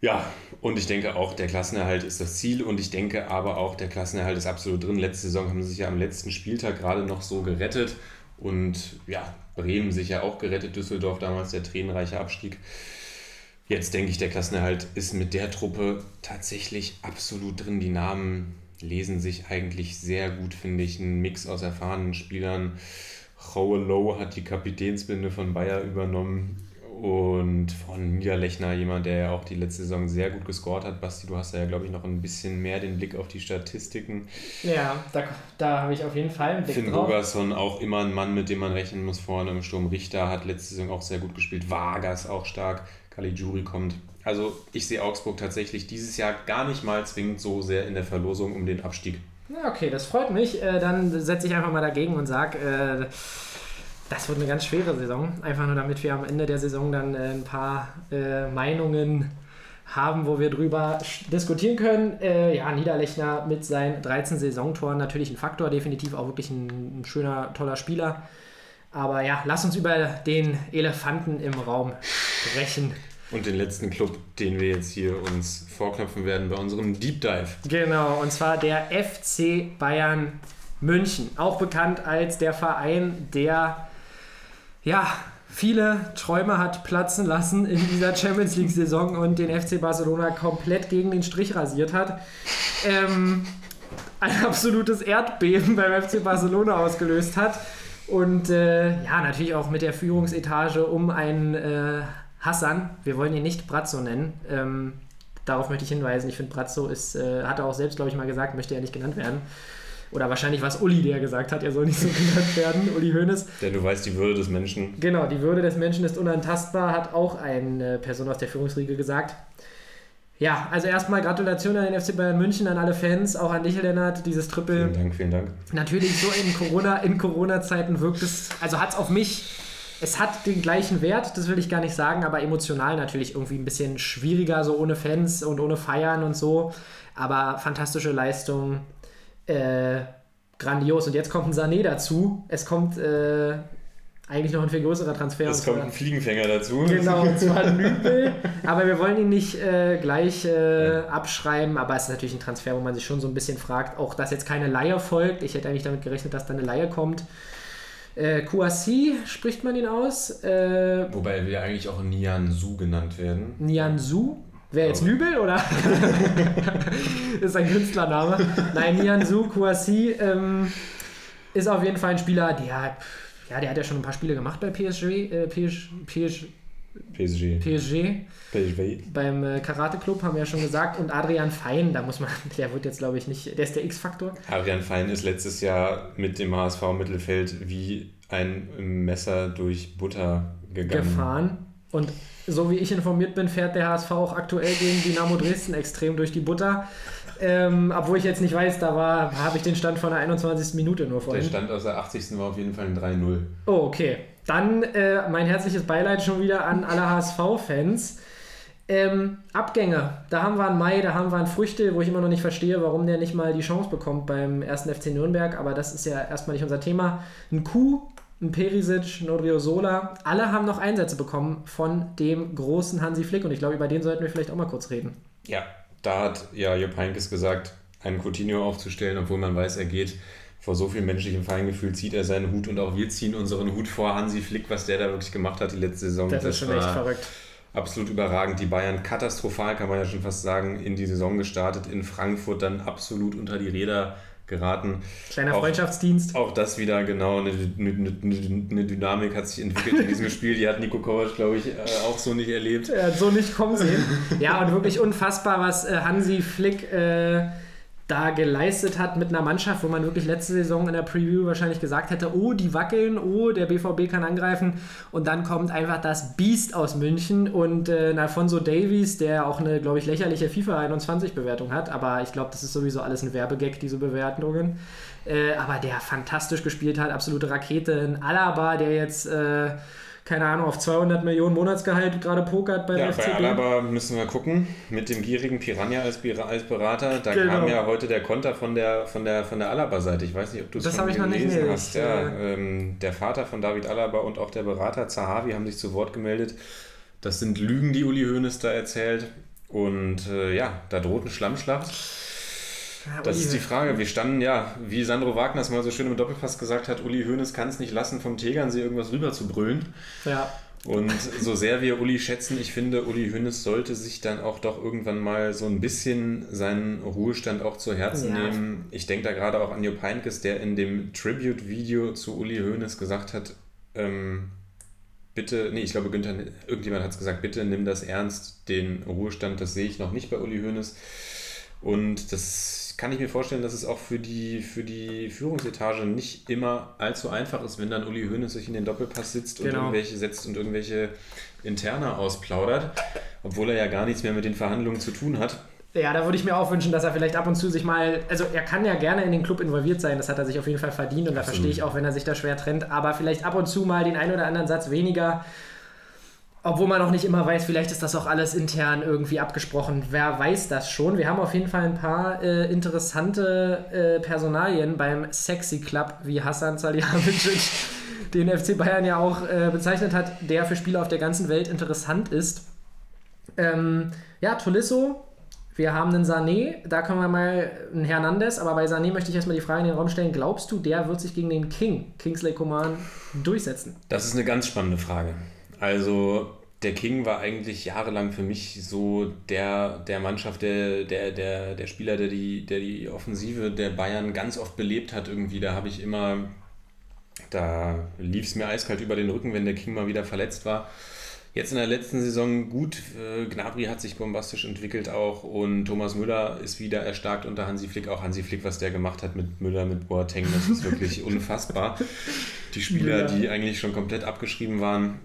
Ja, und ich denke auch, der Klassenerhalt ist das Ziel und ich denke aber auch, der Klassenerhalt ist absolut drin. Letzte Saison haben sie sich ja am letzten Spieltag gerade noch so gerettet und ja, Bremen sich ja auch gerettet, Düsseldorf damals der tränenreiche Abstieg. Jetzt denke ich, der Klassenerhalt ist mit der Truppe tatsächlich absolut drin. Die Namen lesen sich eigentlich sehr gut, finde ich. Ein Mix aus erfahrenen Spielern. Rowe Low hat die Kapitänsbinde von Bayer übernommen und von Niederlechner, jemand, der ja auch die letzte Saison sehr gut gescored hat. Basti, du hast ja, glaube ich, noch ein bisschen mehr den Blick auf die Statistiken. Ja, da, da habe ich auf jeden Fall einen Blick Finn drauf. Rogerson auch immer ein Mann, mit dem man rechnen muss vorne im Sturm. Richter hat letzte Saison auch sehr gut gespielt. Vargas auch stark. Caligiuri kommt. Also ich sehe Augsburg tatsächlich dieses Jahr gar nicht mal zwingend so sehr in der Verlosung um den Abstieg. Ja, okay, das freut mich. Äh, dann setze ich einfach mal dagegen und sage, äh, das wird eine ganz schwere Saison. Einfach nur, damit wir am Ende der Saison dann äh, ein paar äh, Meinungen haben, wo wir drüber diskutieren können. Äh, ja, Niederlechner mit seinen 13 Saisontoren natürlich ein Faktor, definitiv auch wirklich ein, ein schöner, toller Spieler. Aber ja, lass uns über den Elefanten im Raum sprechen. Und den letzten Club, den wir jetzt hier uns vorknöpfen werden bei unserem Deep Dive. Genau, und zwar der FC Bayern München. Auch bekannt als der Verein, der ja viele Träume hat platzen lassen in dieser Champions League-Saison und den FC Barcelona komplett gegen den Strich rasiert hat. Ähm, ein absolutes Erdbeben beim FC Barcelona ausgelöst hat. Und äh, ja, natürlich auch mit der Führungsetage um einen äh, Hassan, wir wollen ihn nicht Brazzo nennen, ähm, darauf möchte ich hinweisen. Ich finde, Brazzo ist, äh, hat er auch selbst, glaube ich, mal gesagt, möchte er nicht genannt werden. Oder wahrscheinlich was Uli, der gesagt hat, er soll nicht so genannt werden, Uli Hoeneß. Denn du weißt, die Würde des Menschen. Genau, die Würde des Menschen ist unantastbar, hat auch eine Person aus der Führungsriege gesagt. Ja, also erstmal Gratulation an den FC Bayern München, an alle Fans, auch an dich, Lennart, dieses Triple. Vielen Dank, vielen Dank. Natürlich so in Corona, in Corona-Zeiten wirkt es, also hat es auf mich, es hat den gleichen Wert, das will ich gar nicht sagen, aber emotional natürlich irgendwie ein bisschen schwieriger, so ohne Fans und ohne Feiern und so. Aber fantastische Leistung, äh, grandios. Und jetzt kommt ein Sané dazu. Es kommt äh, eigentlich noch ein viel größerer Transfer. Es kommt ein Fliegenfänger dazu. Genau, und zwar Nübel. Aber wir wollen ihn nicht äh, gleich äh, abschreiben. Aber es ist natürlich ein Transfer, wo man sich schon so ein bisschen fragt, auch dass jetzt keine Leihe folgt. Ich hätte eigentlich damit gerechnet, dass da eine Leihe kommt. Äh, Kouassi spricht man ihn aus. Äh, Wobei ja eigentlich auch Nian Su genannt werden. Nianzu. Wäre jetzt. Nübel oder? ist ein Künstlername. Nein, Nianzu Kouassi ähm, ist auf jeden Fall ein Spieler, der, ja, der hat ja schon ein paar Spiele gemacht bei PSG. Äh, PSG, PSG, PSG. PSG. PSG. beim äh, Karate Club, haben wir ja schon gesagt. Und Adrian Fein, da muss man, der wird jetzt, glaube ich, nicht, der ist der X-Faktor. Adrian Fein ist letztes Jahr mit dem HSV Mittelfeld wie ein Messer durch Butter gegangen. gefahren. Und so wie ich informiert bin, fährt der HSV auch aktuell gegen Dynamo Dresden extrem durch die Butter. Ähm, obwohl ich jetzt nicht weiß, da war, habe ich den Stand von der 21. Minute nur Der vorhin. Stand aus der 80. war auf jeden Fall ein 3-0. Oh, okay. Dann äh, mein herzliches Beileid schon wieder an alle HSV-Fans. Ähm, Abgänge. Da haben wir einen Mai, da haben wir einen Früchte, wo ich immer noch nicht verstehe, warum der nicht mal die Chance bekommt beim ersten FC Nürnberg. Aber das ist ja erstmal nicht unser Thema. Ein Kuh, Perisic, ein Odriozola. Alle haben noch Einsätze bekommen von dem großen Hansi Flick. Und ich glaube, über den sollten wir vielleicht auch mal kurz reden. Ja, da hat ja Jupp Heynckes gesagt, einen Coutinho aufzustellen, obwohl man weiß, er geht. Vor so viel menschlichem Feingefühl zieht er seinen Hut und auch wir ziehen unseren Hut vor Hansi Flick, was der da wirklich gemacht hat die letzte Saison. Das, ist schon echt verrückt. absolut überragend. Die Bayern katastrophal, kann man ja schon fast sagen, in die Saison gestartet, in Frankfurt dann absolut unter die Räder geraten. Kleiner Auch- Freundschaftsdienst. Auch das wieder genau, eine, eine, eine, Dynamik hat sich entwickelt in diesem Spiel. Die hat Nico Kovac, glaube ich, äh, auch so nicht erlebt. Er hat so nicht kommen sehen. Ja, und wirklich unfassbar, was äh, Hansi Flick äh, da geleistet hat mit einer Mannschaft, wo man wirklich letzte Saison in der Preview wahrscheinlich gesagt hätte, oh, die wackeln, oh, der BVB kann angreifen. Und dann kommt einfach das Biest aus München und äh, Alfonso Davies, der auch eine, glaube ich, lächerliche FIFA 21-Bewertung hat. Aber ich glaube, das ist sowieso alles ein Werbegag, diese Bewertungen. Äh, aber der fantastisch gespielt hat, absolute Rakete. Ein Alaba, der jetzt... Äh, keine Ahnung, auf 200 Millionen Monatsgehalt gerade pokert beim Ja, FCB. bei Alaba müssen wir gucken. Mit dem gierigen Piranha als, Bera- als Berater. Da Genau. kam ja heute der Konter von der, von der, von der Alaba-Seite. Ich weiß nicht, ob du es Das schon habe ich noch nicht gelesen gelesen. hast. Ja, ähm, der Vater von David Alaba und auch der Berater Zahavi haben sich zu Wort gemeldet. Das sind Lügen, die Uli Hoeneß da erzählt. Und äh, ja, da droht ein Schlammschlacht. Ja, Das ist die Frage. Wir standen, ja, wie Sandro Wagner es mal so schön im Doppelpass gesagt hat, Uli Hoeneß kann es nicht lassen, vom Tegernsee irgendwas rüber zu brüllen. Ja, Und so sehr wir Uli schätzen, ich finde, Uli Hoeneß sollte sich dann auch doch irgendwann mal so ein bisschen seinen Ruhestand auch zu Herzen Ja. nehmen. Ich denke da gerade auch an Jupp Heynckes, der in dem Tribute-Video zu Uli Hoeneß gesagt hat, ähm, bitte, nee, ich glaube, Günther, irgendjemand hat es gesagt, bitte nimm das ernst, den Ruhestand, das sehe ich noch nicht bei Uli Hoeneß. Und das kann ich mir vorstellen, dass es auch für die, für die Führungsetage nicht immer allzu einfach ist, wenn dann Uli Hoeneß sich in den Doppelpass sitzt und Genau. irgendwelche setzt und irgendwelche Interna ausplaudert, obwohl er ja gar nichts mehr mit den Verhandlungen zu tun hat. ja, da würde ich mir auch wünschen, dass er vielleicht ab und zu sich mal, also er kann ja gerne in den Club involviert sein, das hat er sich auf jeden Fall verdient und da verstehe ich auch, wenn er sich da schwer trennt, aber vielleicht ab und zu mal den einen oder anderen Satz weniger, obwohl man auch nicht immer weiß, vielleicht ist das auch alles intern irgendwie abgesprochen, wer weiß das schon. Wir haben auf jeden Fall ein paar äh, interessante äh, Personalien beim Sexy Club, wie Hassan Salihamidzic den FC Bayern ja auch äh, bezeichnet hat, der für Spieler auf der ganzen Welt interessant ist. Ähm, ja, Tolisso, wir haben einen Sané, da können wir mal einen Hernandez, aber bei Sané möchte ich erstmal die Frage in den Raum stellen, glaubst du, der wird sich gegen den King, Kingsley Coman, durchsetzen? Das ist eine ganz spannende Frage. Also der King war eigentlich jahrelang für mich so der, der Mannschaft, der, der, der, der Spieler, der die, der die Offensive der Bayern ganz oft belebt hat irgendwie. Da habe ich immer, da lief es mir eiskalt über den Rücken, wenn der King mal wieder verletzt war. jetzt in der letzten Saison gut. Äh, Gnabry hat sich bombastisch entwickelt auch und Thomas Müller ist wieder erstarkt unter Hansi Flick. Auch Hansi Flick, was der gemacht hat mit Müller, mit Boateng, das ist wirklich unfassbar. Die Spieler, die eigentlich schon komplett abgeschrieben waren.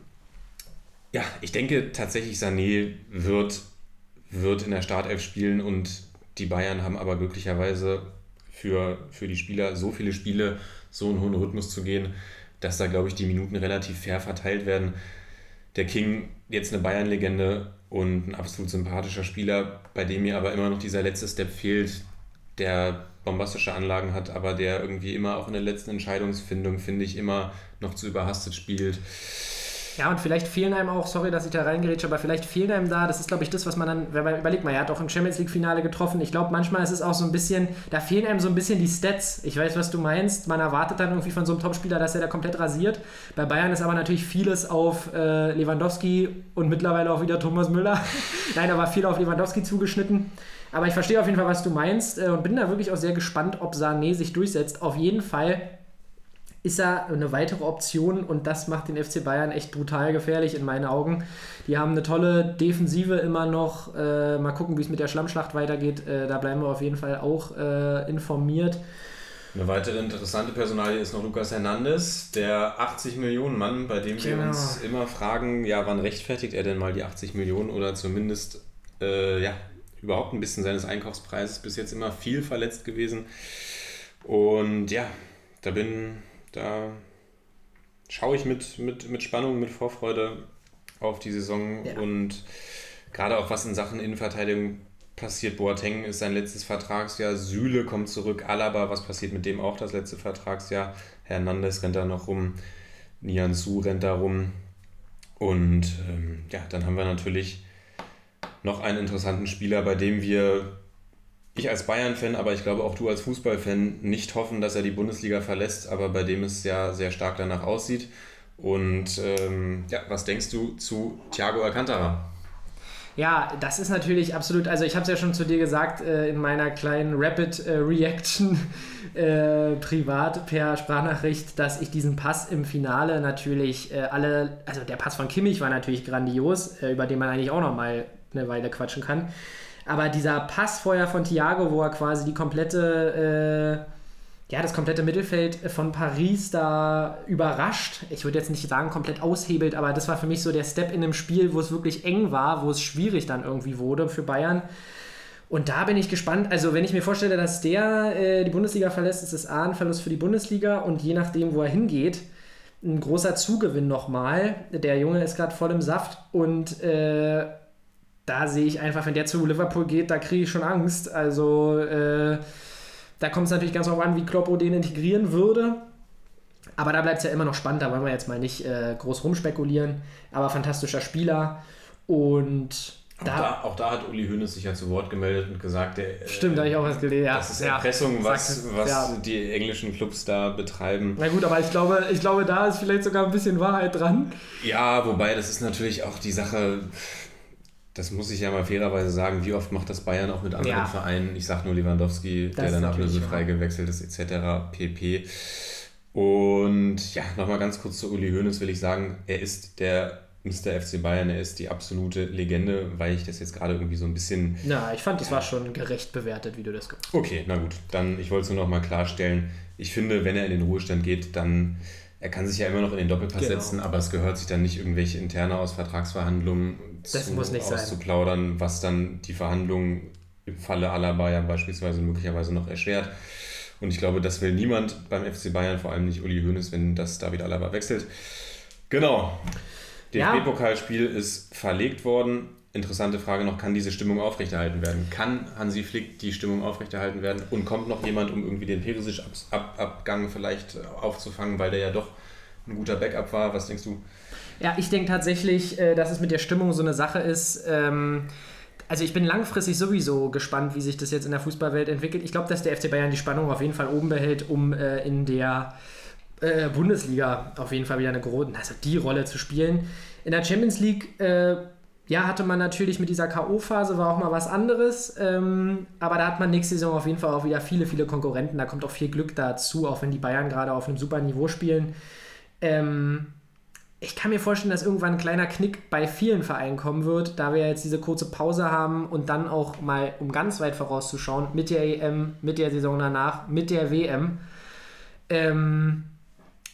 Ja, ich denke tatsächlich, Sané wird, wird in der Startelf spielen und die Bayern haben aber glücklicherweise für, für die Spieler so viele Spiele, so einen hohen Rhythmus zu gehen, dass da, glaube ich, die Minuten relativ fair verteilt werden. Der King, jetzt eine Bayern-Legende und ein absolut sympathischer Spieler, bei dem mir aber immer noch dieser letzte Step fehlt, der bombastische Anlagen hat, aber der irgendwie immer auch in der letzten Entscheidungsfindung, finde ich, immer noch zu überhastet spielt. Ja, und vielleicht fehlen einem auch, sorry, dass ich da reingerätsche, aber vielleicht fehlen einem da, das ist, glaube ich, das, was man dann, überlegt mal, er hat auch im Champions League-Finale getroffen. Ich glaube, manchmal ist es auch so ein bisschen, da fehlen einem so ein bisschen die Stats. Ich weiß, was du meinst. Man erwartet dann irgendwie von so einem Topspieler, dass er da komplett rasiert. Bei Bayern ist aber natürlich vieles auf äh, Lewandowski und mittlerweile auch wieder Thomas Müller. Nein, aber viel auf Lewandowski zugeschnitten. Aber ich verstehe auf jeden Fall, was du meinst äh, und bin da wirklich auch sehr gespannt, ob Sané sich durchsetzt. Auf jeden Fall ist er eine weitere Option und das macht den FC Bayern echt brutal gefährlich in meinen Augen. Die haben eine tolle Defensive immer noch. Äh, mal gucken, wie es mit der Schlammschlacht weitergeht. Äh, da bleiben wir auf jeden Fall auch äh, informiert. Eine weitere interessante Personalie ist noch Lukas Hernandez, der 80 Millionen Mann, bei dem genau. wir uns immer fragen, ja, wann rechtfertigt er denn mal die 80 Millionen oder zumindest äh, ja, überhaupt ein bisschen seines Einkaufspreises. Bis jetzt immer viel verletzt gewesen. Und ja, da bin da schaue ich mit, mit, mit Spannung, mit Vorfreude auf die Saison ja. und gerade auch was in Sachen Innenverteidigung passiert. Boateng ist sein letztes Vertragsjahr, Süle kommt zurück, Alaba, was passiert mit dem auch das letzte Vertragsjahr? Hernandez rennt da noch rum, Nian Su rennt da rum und ähm, ja, dann haben wir natürlich noch einen interessanten Spieler, bei dem wir ich als Bayern-Fan, aber ich glaube auch du als Fußballfan nicht hoffen, dass er die Bundesliga verlässt, aber bei dem es ja sehr stark danach aussieht. Und ähm, ja, was denkst du zu Thiago Alcantara? Ja, das ist natürlich absolut, also ich habe es ja schon zu dir gesagt äh, in meiner kleinen Rapid äh, Reaction äh, privat per Sprachnachricht, dass ich diesen Pass im Finale natürlich äh, alle, also der Pass von Kimmich war natürlich grandios, äh, über den man eigentlich auch noch mal eine Weile quatschen kann. Aber dieser Pass vorher von Thiago, wo er quasi die komplette, äh, ja, das komplette Mittelfeld von Paris da überrascht, ich würde jetzt nicht sagen komplett aushebelt, aber das war für mich so der Step in einem Spiel, wo es wirklich eng war, wo es schwierig dann irgendwie wurde für Bayern. Und da bin ich gespannt. Also, wenn ich mir vorstelle, dass der äh, die Bundesliga verlässt, ist es A ein Verlust für die Bundesliga und je nachdem, wo er hingeht, ein großer Zugewinn nochmal. Der Junge ist gerade voll im Saft und äh, da sehe ich einfach, wenn der zu Liverpool geht, da kriege ich schon Angst. Also äh, da kommt es natürlich ganz darauf an, wie Kloppo den integrieren würde. Aber da bleibt es ja immer noch spannend, da wollen wir jetzt mal nicht äh, groß rumspekulieren. Aber fantastischer Spieler. Und auch da, da, auch da hat Uli Hoeneß sich ja zu Wort gemeldet und gesagt, der, Stimmt, äh, da habe ich auch was gelesen. Ja, das ist Erpressung, ja, was, was ja. die englischen Clubs da betreiben. Na gut, aber ich glaube, ich glaube, da ist vielleicht sogar ein bisschen Wahrheit dran. Ja, wobei das ist natürlich auch die Sache das muss ich ja mal fairerweise sagen, wie oft macht das Bayern auch mit anderen ja. Vereinen? Ich sage nur Lewandowski, das der dann ablösefrei gewechselt ist, etc. pp. Und ja, nochmal ganz kurz zu Uli Hoeneß will ich sagen, er ist der Mr. FC Bayern, er ist die absolute Legende, weil ich das jetzt gerade irgendwie so ein bisschen... Na, ich fand, das war schon gerecht bewertet, wie du das gemacht hast. Okay, na gut, dann, ich wollte es nur nochmal klarstellen. Ich finde, wenn er in den Ruhestand geht, dann er kann sich ja immer noch in den Doppelpass genau. setzen, aber es gehört sich dann nicht irgendwelche interne aus Vertragsverhandlungen das zu, muss nicht auszuplaudern, sein. was dann die Verhandlungen im Falle Alaba ja beispielsweise möglicherweise noch erschwert. Und ich glaube, das will niemand beim FC Bayern, vor allem nicht Uli Hoeneß, wenn das David Alaba wechselt. Genau. DFB-Pokalspiel ja. ist verlegt worden interessante Frage noch, kann diese Stimmung aufrechterhalten werden? Kann Hansi Flick die Stimmung aufrechterhalten werden? Und kommt noch jemand, um irgendwie den Perisic-Abgang vielleicht aufzufangen, weil der ja doch ein guter Backup war? Was denkst du? Ja, ich denke tatsächlich, äh, dass es mit der Stimmung so eine Sache ist. Ähm, also ich bin langfristig sowieso gespannt, wie sich das jetzt in der Fußballwelt entwickelt. Ich glaube, dass der FC Bayern die Spannung auf jeden Fall oben behält, um äh, in der äh, Bundesliga auf jeden Fall wieder eine große, also die Rolle zu spielen. In der Champions League ja, hatte man natürlich mit dieser K.O.-Phase, war auch mal was anderes. Ähm, aber da hat man nächste Saison auf jeden Fall auch wieder viele, viele Konkurrenten. Da kommt auch viel Glück dazu, auch wenn die Bayern gerade auf einem super Niveau spielen. Ähm, ich kann mir vorstellen, dass irgendwann ein kleiner Knick bei vielen Vereinen kommen wird, da wir jetzt diese kurze Pause haben und dann auch mal, um ganz weit vorauszuschauen, mit der EM, mit der Saison danach, mit der WM. Ähm,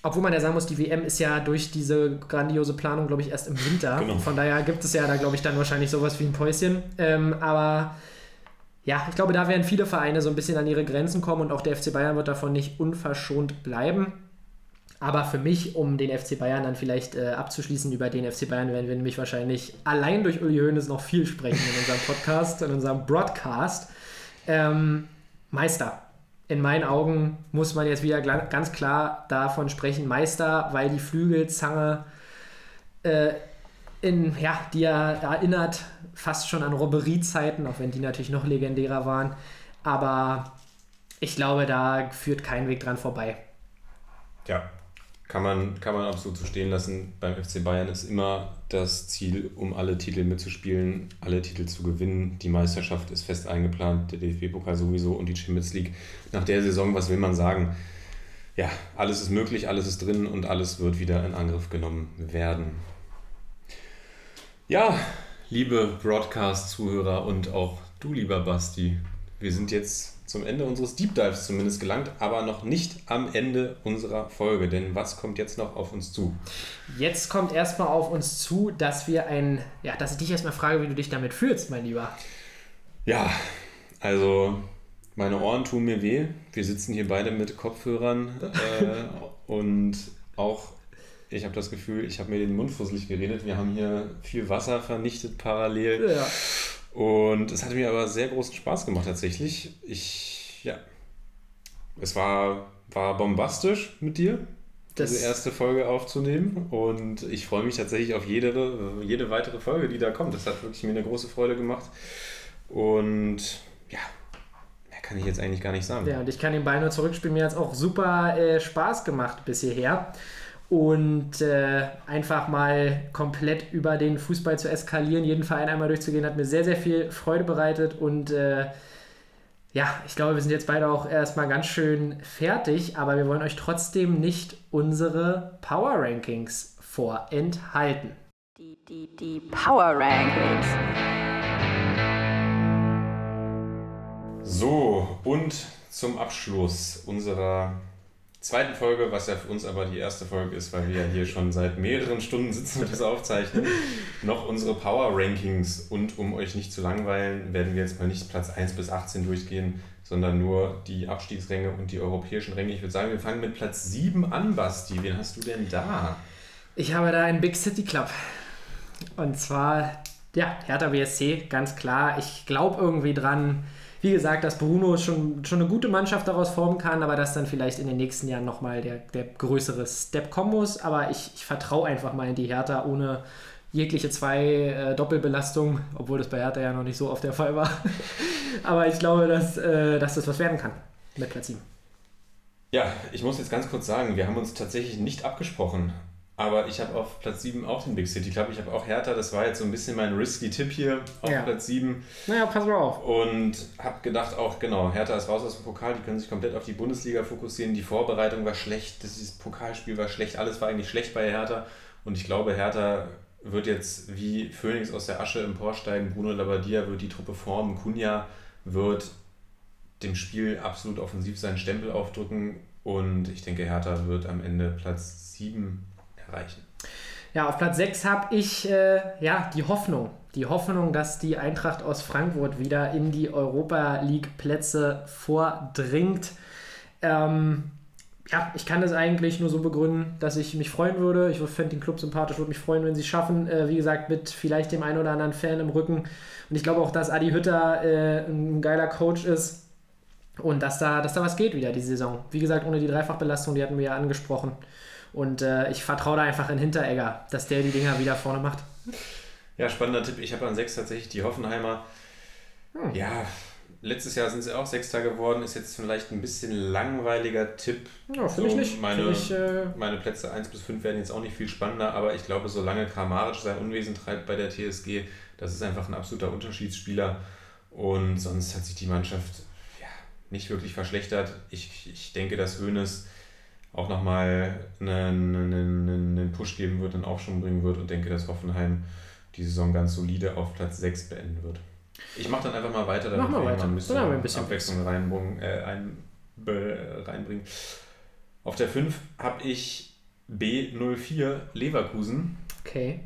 obwohl man ja sagen muss, die WM ist ja durch diese grandiose Planung, glaube ich, erst im Winter. Genau. Von daher gibt es ja da, glaube ich, dann wahrscheinlich sowas wie ein Päuschen. Ähm, aber ja, ich glaube, da werden viele Vereine so ein bisschen an ihre Grenzen kommen und auch der FC Bayern wird davon nicht unverschont bleiben. Aber für mich, um den FC Bayern dann vielleicht äh, abzuschließen, über den FC Bayern werden wir nämlich wahrscheinlich allein durch Uli Hoeneß noch viel sprechen in unserem Podcast, in unserem Broadcast. Ähm, Meister. In meinen Augen muss man jetzt wieder ganz klar davon sprechen, Meister, weil die Flügelzange, äh, in, ja, die ja erinnert fast schon an Robberiezeiten, auch wenn die natürlich noch legendärer waren. Aber ich glaube, da führt kein Weg dran vorbei. Ja, kann man, kann man absolut so stehen lassen. Beim FC Bayern ist immer das Ziel, um alle Titel mitzuspielen, alle Titel zu gewinnen. Die Meisterschaft ist fest eingeplant, der DFB-Pokal sowieso und die Champions League. Nach der Saison, was will man sagen? Ja, alles ist möglich, alles ist drin und alles wird wieder in Angriff genommen werden. Ja, liebe Broadcast-Zuhörer und auch du, lieber Basti, wir sind jetzt zum Ende unseres Deep Dives zumindest gelangt, aber noch nicht am Ende unserer Folge. Denn was kommt jetzt noch auf uns zu? Jetzt kommt erstmal auf uns zu, dass wir ein, ja, dass ich dich erstmal frage, wie du dich damit fühlst, mein Lieber. Ja, also meine Ohren tun mir weh. Wir sitzen hier beide mit Kopfhörern äh, und auch ich habe das Gefühl, ich habe mir den Mund fusselig geredet. Wir haben hier viel Wasser vernichtet parallel. Ja. Und es hat mir aber sehr großen Spaß gemacht tatsächlich. Ich, ja, es war, war bombastisch mit dir, Das- diese erste Folge aufzunehmen. Und ich freue mich tatsächlich auf jede, jede weitere Folge, die da kommt. Das hat wirklich mir eine große Freude gemacht. Und ja, mehr kann ich jetzt eigentlich gar nicht sagen. Ja, und ich kann den Ball nur zurückspielen. Mir hat es auch super äh, Spaß gemacht bis hierher. Und äh, einfach mal komplett über den Fußball zu eskalieren, jeden Verein einmal durchzugehen, hat mir sehr, sehr viel Freude bereitet. Und äh, ja, ich glaube, wir sind jetzt beide auch erstmal ganz schön fertig, aber wir wollen euch trotzdem nicht unsere Power Rankings vorenthalten. Die, die, die Power Rankings. So, und zum Abschluss unserer zweiten Folge, was ja für uns aber die erste Folge ist, weil wir ja hier schon seit mehreren Stunden sitzen und das aufzeichnen, noch unsere Power Rankings. Und um euch nicht zu langweilen, werden wir jetzt mal nicht Platz 1 bis 18 durchgehen, sondern nur die Abstiegsränge und die europäischen Ränge. Ich würde sagen, wir fangen mit Platz 7 an, Basti. Wen hast du denn da? Ich habe da einen Big City Club. Und zwar, ja, Hertha BSC, ganz klar. Ich glaube irgendwie dran, wie gesagt, dass Bruno schon, schon eine gute Mannschaft daraus formen kann, aber dass dann vielleicht in den nächsten Jahren nochmal der, der größere Step kommen muss. Aber ich, ich vertraue einfach mal in die Hertha ohne jegliche zwei äh, Doppelbelastungen, obwohl das bei Hertha ja noch nicht so oft der Fall war. aber ich glaube, dass, äh, dass das was werden kann mit Platz 7. Ja, ich muss jetzt ganz kurz sagen, wir haben uns tatsächlich nicht abgesprochen. Aber ich habe auf Platz 7 auch den Big City Club. Ich habe auch Hertha, das war jetzt so ein bisschen mein risky Tipp hier auf Ja. Platz 7. Naja, pass mal auf. Und habe gedacht auch, genau, Hertha ist raus aus dem Pokal, die können sich komplett auf die Bundesliga fokussieren. Die Vorbereitung war schlecht, das Pokalspiel war schlecht, alles war eigentlich schlecht bei Hertha. Und ich glaube, Hertha wird jetzt wie Phoenix aus der Asche emporsteigen. Bruno Labbadia wird die Truppe formen. Kunja wird dem Spiel absolut offensiv seinen Stempel aufdrücken. Und ich denke, Hertha wird am Ende Platz 7 erreichen. Ja, auf Platz 6 habe ich äh, ja, die Hoffnung. Die Hoffnung, dass die Eintracht aus Frankfurt wieder in die Europa League-Plätze vordringt. Ähm, ja, ich kann das eigentlich nur so begründen, dass ich mich freuen würde. Ich finde den Club sympathisch, würde mich freuen, wenn sie es schaffen. Äh, wie gesagt, mit vielleicht dem einen oder anderen Fan im Rücken. Und ich glaube auch, dass Adi Hütter äh, ein geiler Coach ist. Und dass da, dass da was geht wieder diese Saison. Wie gesagt, ohne die Dreifachbelastung, die hatten wir ja angesprochen. Und äh, ich vertraue da einfach in Hinteregger, dass der die Dinger wieder vorne macht. Ja, spannender Tipp. Ich habe an 6 tatsächlich die Hoffenheimer. Ja, letztes Jahr sind sie auch Sechster geworden. Ist jetzt vielleicht ein bisschen langweiliger Tipp. Ja, finde ich nicht. Meine, ich, äh, meine Plätze 1 bis 5 werden jetzt auch nicht viel spannender, aber ich glaube, solange Kramaric sein Unwesen treibt bei der TSG, das ist einfach ein absoluter Unterschiedsspieler. Und sonst hat sich die Mannschaft ja, nicht wirklich verschlechtert. Ich, ich denke, dass Hoeneß auch nochmal einen, einen, einen Push geben wird, einen Aufschwung bringen wird und denke, dass Hoffenheim die Saison ganz solide auf Platz 6 beenden wird. Ich mache dann einfach mal weiter, damit mal wir weiter. mal ein bisschen, Dann haben wir ein bisschen Abwechslung reinbringen, äh, ein, be, reinbringen. Auf der 5 habe ich B04 Leverkusen. Okay.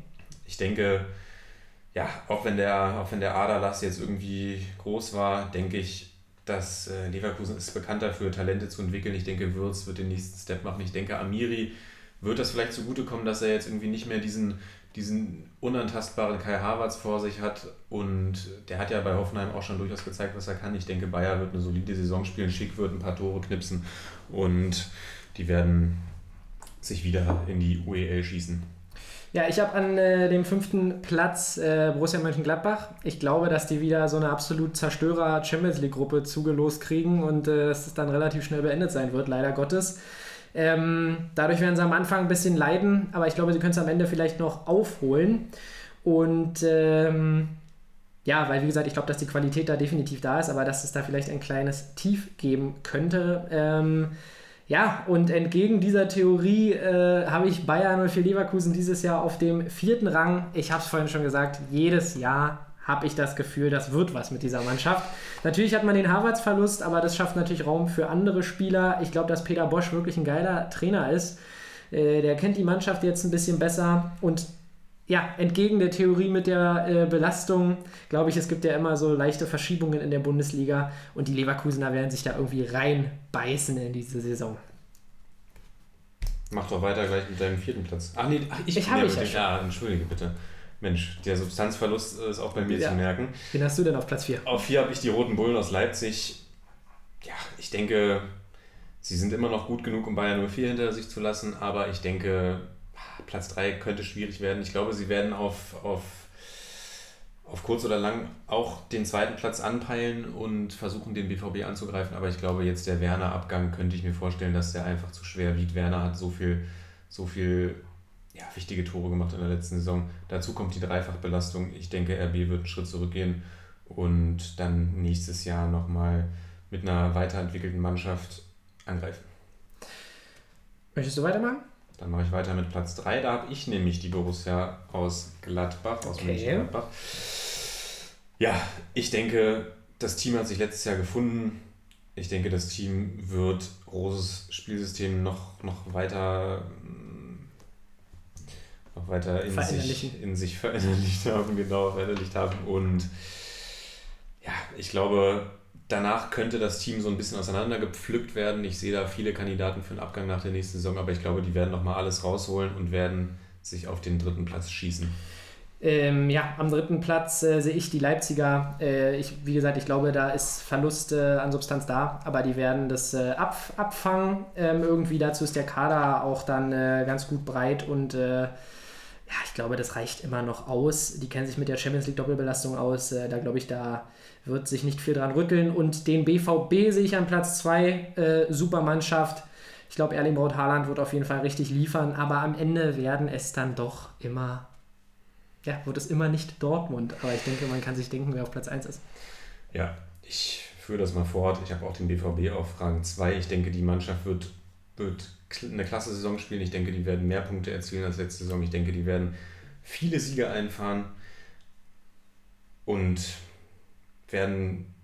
Ich denke, ja, auch wenn der, auch wenn der Aderlass jetzt irgendwie groß war, denke ich, dass äh, Leverkusen ist bekannt dafür, Talente zu entwickeln. Ich denke, Würz wird den nächsten Step machen. Ich denke, Amiri wird das vielleicht zugutekommen, dass er jetzt irgendwie nicht mehr diesen, diesen unantastbaren Kai Havertz vor sich hat. Und der hat ja bei Hoffenheim auch schon durchaus gezeigt, was er kann. Ich denke, Bayer wird eine solide Saison spielen, Schick wird ein paar Tore knipsen und die werden sich wieder in die UEL schießen. Ja, ich habe an äh, dem fünften Platz äh, Borussia Mönchengladbach. Ich glaube, dass die wieder so eine absolut Zerstörer Champions League Gruppe zugelost kriegen und äh, dass es dann relativ schnell beendet sein wird, leider Gottes. Ähm, dadurch werden sie am Anfang ein bisschen leiden, aber ich glaube, sie können es am Ende vielleicht noch aufholen. Und ähm, ja, weil wie gesagt, ich glaube, dass die Qualität da definitiv da ist, aber dass es da vielleicht ein kleines Tief geben könnte. Ähm, ja, und entgegen dieser Theorie äh, habe ich Bayern 04 Leverkusen dieses Jahr auf dem vierten Rang. Ich habe es vorhin schon gesagt, jedes Jahr habe ich das Gefühl, das wird was mit dieser Mannschaft. Natürlich hat man den Harvards-Verlust, aber das schafft natürlich Raum für andere Spieler. Ich glaube, dass Peter Bosch wirklich ein geiler Trainer ist. Äh, der kennt die Mannschaft jetzt ein bisschen besser und ja, entgegen der Theorie mit der äh, Belastung, glaube ich, es gibt ja immer so leichte Verschiebungen in der Bundesliga und die Leverkusener werden sich da irgendwie reinbeißen in diese Saison. Mach doch weiter gleich mit deinem vierten Platz. Ach nee, ach, ich, Ich habe ich ja ja, entschuldige bitte. Mensch, der Substanzverlust ist auch bei mir Ja. zu merken. Wen hast du denn auf Platz 4? Auf vier habe ich die Roten Bullen aus Leipzig. Ja, ich denke, sie sind immer noch gut genug, um Bayern 04 hinter sich zu lassen, aber ich denke, Platz 3 könnte schwierig werden. Ich glaube, sie werden auf, auf, auf kurz oder lang auch den zweiten Platz anpeilen und versuchen, den BVB anzugreifen, aber ich glaube, jetzt der Werner-Abgang könnte ich mir vorstellen, dass der einfach zu schwer wiegt. Werner hat so viel, so viel ja, wichtige Tore gemacht in der letzten Saison. Dazu kommt die Dreifachbelastung. Ich denke, RB wird einen Schritt zurückgehen und dann nächstes Jahr nochmal mit einer weiterentwickelten Mannschaft angreifen. Möchtest du weitermachen? Dann mache ich weiter mit Platz 3. Da habe ich nämlich die Borussia aus Gladbach, aus Okay. Mönchengladbach. Ja, ich denke, das Team hat sich letztes Jahr gefunden. Ich denke, das Team wird Roses Spielsystem noch, noch weiter mm, noch weiter in sich, in sich verinnerlicht haben, genau, verinnerlicht haben. Und ja, ich glaube, danach könnte das Team so ein bisschen auseinandergepflückt werden. Ich sehe da viele Kandidaten für den Abgang nach der nächsten Saison, aber ich glaube, die werden nochmal alles rausholen und werden sich auf den dritten Platz schießen. Ähm, ja, am dritten Platz äh, sehe ich die Leipziger. Äh, ich, wie gesagt, ich glaube, da ist Verlust äh, an Substanz da, aber die werden das äh, ab, abfangen. Ähm, irgendwie dazu ist der Kader auch dann äh, ganz gut breit und äh, ja, ich glaube, das reicht immer noch aus. Die kennen sich mit der Champions League Doppelbelastung aus. Da glaube ich, da wird sich nicht viel dran rütteln. Und den BVB sehe ich an Platz 2. Äh, super Mannschaft. Ich glaube, Erling Braut Haaland wird auf jeden Fall richtig liefern, aber am Ende werden es dann doch immer ja, wird es immer nicht Dortmund. Aber ich denke, man kann sich denken, wer auf Platz 1 ist. Ja, ich führe das mal fort. Ich habe auch den BVB auf Rang 2. Ich denke, die Mannschaft wird, wird eine klasse Saison spielen. Ich denke, die werden mehr Punkte erzielen als letzte Saison. Ich denke, die werden viele Siege einfahren und werden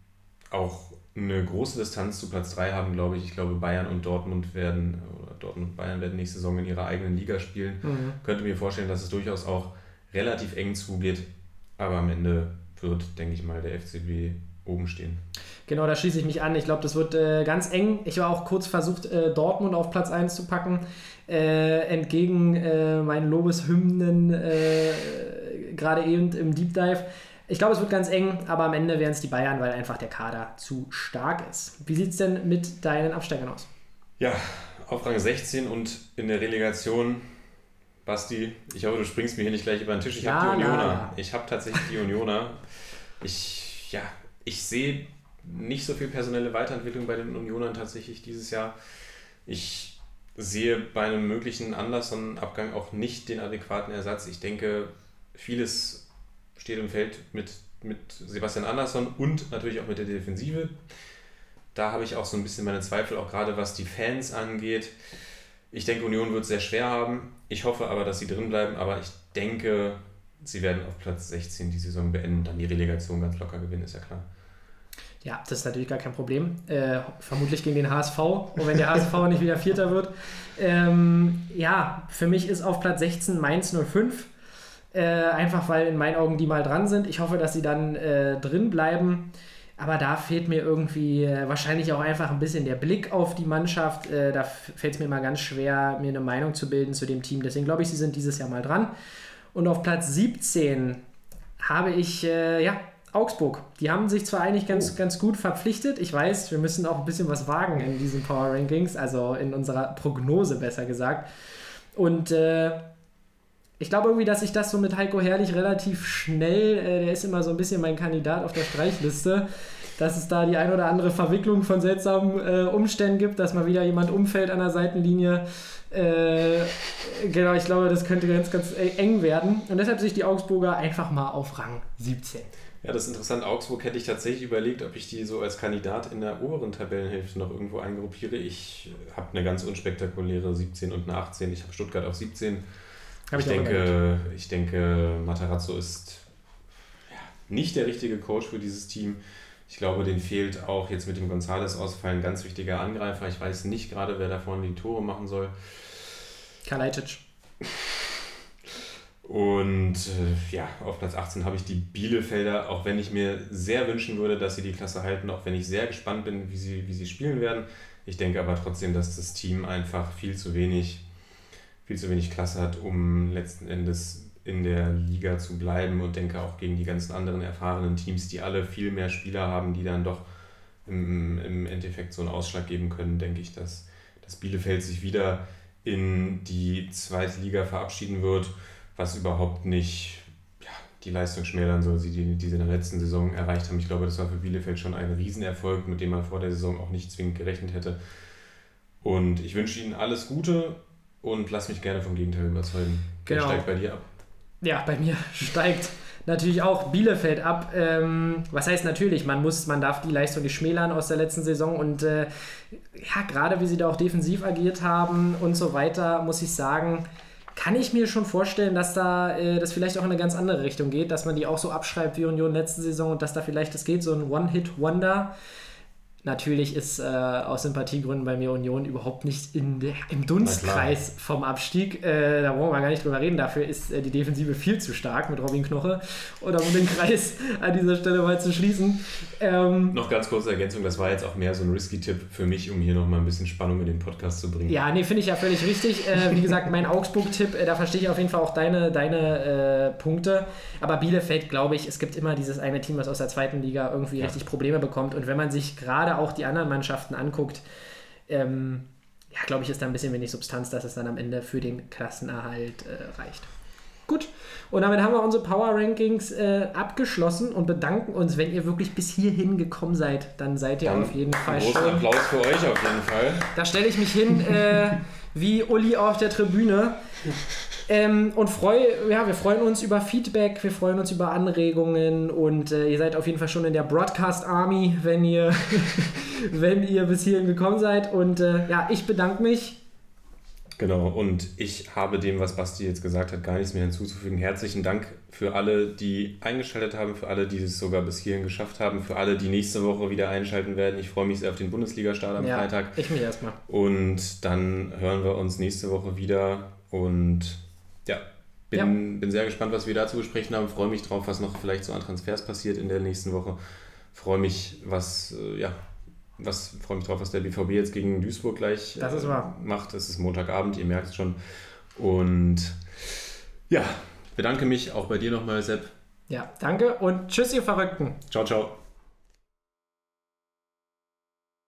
auch eine große Distanz zu Platz 3 haben, glaube ich. Ich glaube, Bayern und Dortmund werden, oder Dortmund und Bayern werden nächste Saison in ihrer eigenen Liga spielen. Mhm. Könnte mir vorstellen, dass es durchaus auch relativ eng zugeht, aber am Ende wird, denke ich mal, der FCB oben stehen. Genau, da schließe ich mich an. Ich glaube, das wird äh, ganz eng. Ich war auch kurz versucht, äh, Dortmund auf Platz 1 zu packen. Äh, entgegen äh, meinen Lobeshymnen, äh, gerade eben im Deep Dive. Ich glaube, es wird ganz eng, aber am Ende werden es die Bayern, weil einfach der Kader zu stark ist. Wie sieht es denn mit deinen Absteigern aus? Ja, auf Rang 16 und in der Relegation, Basti, ich hoffe, du springst mir hier nicht gleich über den Tisch. Ich habe Ja, die Unioner. na. Ich habe tatsächlich die Unioner. Ich, ja, ich sehe nicht so viel personelle Weiterentwicklung bei den Unionern tatsächlich dieses Jahr. Ich sehe bei einem möglichen Anderson-Abgang auch nicht den adäquaten Ersatz. Ich denke, vieles steht im Feld mit, mit Sebastian Andersson und natürlich auch mit der Defensive. Da habe ich auch so ein bisschen meine Zweifel, auch gerade was die Fans angeht. Ich denke, Union wird es sehr schwer haben. Ich hoffe aber, dass sie drin bleiben. Aber ich denke, sie werden auf Platz 16 die Saison beenden. Dann die Relegation ganz locker gewinnen, ist ja klar. Ja, das ist natürlich gar kein Problem. Äh, vermutlich gegen den HSV, und wenn der HSV nicht wieder Vierter wird. Ähm, ja, für mich ist auf Platz 16 Mainz 05. Äh, einfach weil in meinen Augen die mal dran sind. Ich hoffe, dass sie dann äh, drin bleiben. Aber da fehlt mir irgendwie äh, wahrscheinlich auch einfach ein bisschen der Blick auf die Mannschaft. Äh, da fällt es mir mal ganz schwer, mir eine Meinung zu bilden zu dem Team. Deswegen glaube ich, sie sind dieses Jahr mal dran. Und auf Platz 17 habe ich, äh, ja, Augsburg. Die haben sich zwar eigentlich ganz, Oh. ganz gut verpflichtet. Ich weiß, wir müssen auch ein bisschen was wagen in diesen Power Rankings, also in unserer Prognose besser gesagt. Und äh, ich glaube irgendwie, dass ich das so mit Heiko Herrlich relativ schnell, äh, der ist immer so ein bisschen mein Kandidat auf der Streichliste, dass es da die ein oder andere Verwicklung von seltsamen äh, Umständen gibt, dass mal wieder jemand umfällt an der Seitenlinie. Äh, genau, ich glaube, das könnte ganz, ganz äh, eng werden. Und deshalb sehe ich die Augsburger einfach mal auf Rang 17. Ja, das ist interessant. Augsburg hätte ich tatsächlich überlegt, ob ich die so als Kandidat in der oberen Tabellenhälfte noch irgendwo eingruppiere. Ich habe eine ganz unspektakuläre 17 und eine 18. Ich habe Stuttgart auf 17. Hab ich, überlegt. denke, ich denke, Matarazzo ist nicht der richtige Coach für dieses Team. Ich glaube, den fehlt auch jetzt mit dem Gonzales-Ausfall ein ganz wichtiger Angreifer. Ich weiß nicht gerade, wer da vorne die Tore machen soll. Kalajdzic. Und äh, ja, auf Platz 18 habe ich die Bielefelder, auch wenn ich mir sehr wünschen würde, dass sie die Klasse halten, auch wenn ich sehr gespannt bin, wie sie, wie sie spielen werden. Ich denke aber trotzdem, dass das Team einfach viel zu wenig, viel zu wenig Klasse hat, um letzten Endes in der Liga zu bleiben und denke auch gegen die ganzen anderen erfahrenen Teams, die alle viel mehr Spieler haben, die dann doch im, im Endeffekt so einen Ausschlag geben können, denke ich, dass, dass Bielefeld sich wieder in die zweite Liga verabschieden wird, was überhaupt nicht ja, die Leistung schmälern soll, die, die sie in der letzten Saison erreicht haben. Ich glaube, das war für Bielefeld schon ein Riesenerfolg, mit dem man vor der Saison auch nicht zwingend gerechnet hätte. Und ich wünsche Ihnen alles Gute und lass mich gerne vom Gegenteil überzeugen. Wer Genau. steigt bei dir ab? Ja, bei mir steigt natürlich auch Bielefeld ab. Ähm, was heißt natürlich, man muss, man darf die Leistung nicht schmälern aus der letzten Saison und äh, ja, gerade wie sie da auch defensiv agiert haben und so weiter, muss ich sagen, kann ich mir schon vorstellen, dass da äh, das vielleicht auch in eine ganz andere Richtung geht, dass man die auch so abschreibt wie Union letzte Saison und dass da vielleicht das geht, so ein One-Hit-Wonder. Natürlich ist äh, aus Sympathiegründen bei mir Union überhaupt nicht in im Dunstkreis vom Abstieg. Äh, da wollen wir gar nicht drüber reden. Dafür ist äh, die Defensive viel zu stark mit Robin Knoche. Oder um den Kreis an dieser Stelle mal zu schließen. Ähm, Noch ganz kurze Ergänzung, das war jetzt auch mehr so ein Risky-Tipp für mich, um hier nochmal ein bisschen Spannung in den Podcast zu bringen. Ja, nee, finde ich ja völlig richtig. Äh, wie gesagt, mein Augsburg-Tipp, äh, da verstehe ich auf jeden Fall auch deine, deine äh, Punkte. Aber Bielefeld, glaube ich, es gibt immer dieses eine Team, das aus der zweiten Liga irgendwie Ja. richtig Probleme bekommt. Und wenn man sich gerade auch die anderen Mannschaften anguckt, ähm, ja, glaube ich, ist da ein bisschen wenig Substanz, dass es dann am Ende für den Klassenerhalt äh, reicht. Gut, und damit haben wir unsere Power Rankings äh, abgeschlossen und bedanken uns, wenn ihr wirklich bis hierhin gekommen seid, dann seid ihr Dann auf jeden Fall Großen schön. Applaus für euch auf jeden Fall. Da stelle ich mich hin äh, wie Uli auf der Tribüne. Ähm, und freu, ja, wir freuen uns über Feedback, wir freuen uns über Anregungen und äh, ihr seid auf jeden Fall schon in der Broadcast Army, wenn ihr, wenn ihr bis hierhin gekommen seid. Und äh, ja, ich bedanke mich. Genau, und ich habe dem, was Basti jetzt gesagt hat, gar nichts mehr hinzuzufügen. Herzlichen Dank für alle, die eingeschaltet haben, für alle, die es sogar bis hierhin geschafft haben, für alle, die nächste Woche wieder einschalten werden. Ich freue mich sehr auf den Bundesliga-Start am ja, Freitag. Ich mich erstmal. Und dann hören wir uns nächste Woche wieder. Und ja, bin, bin sehr gespannt, was wir da zu besprechen haben. Freue mich drauf, was noch vielleicht so an Transfers passiert in der nächsten Woche. Freue mich, was, äh, ja, was, freue mich drauf, was der BVB jetzt gegen Duisburg gleich Das ist äh, wahr. macht. Es ist Montagabend, ihr merkt es schon. Und ja, bedanke mich auch bei dir nochmal, Sepp. Ja, danke und tschüss, ihr Verrückten. Ciao, ciao.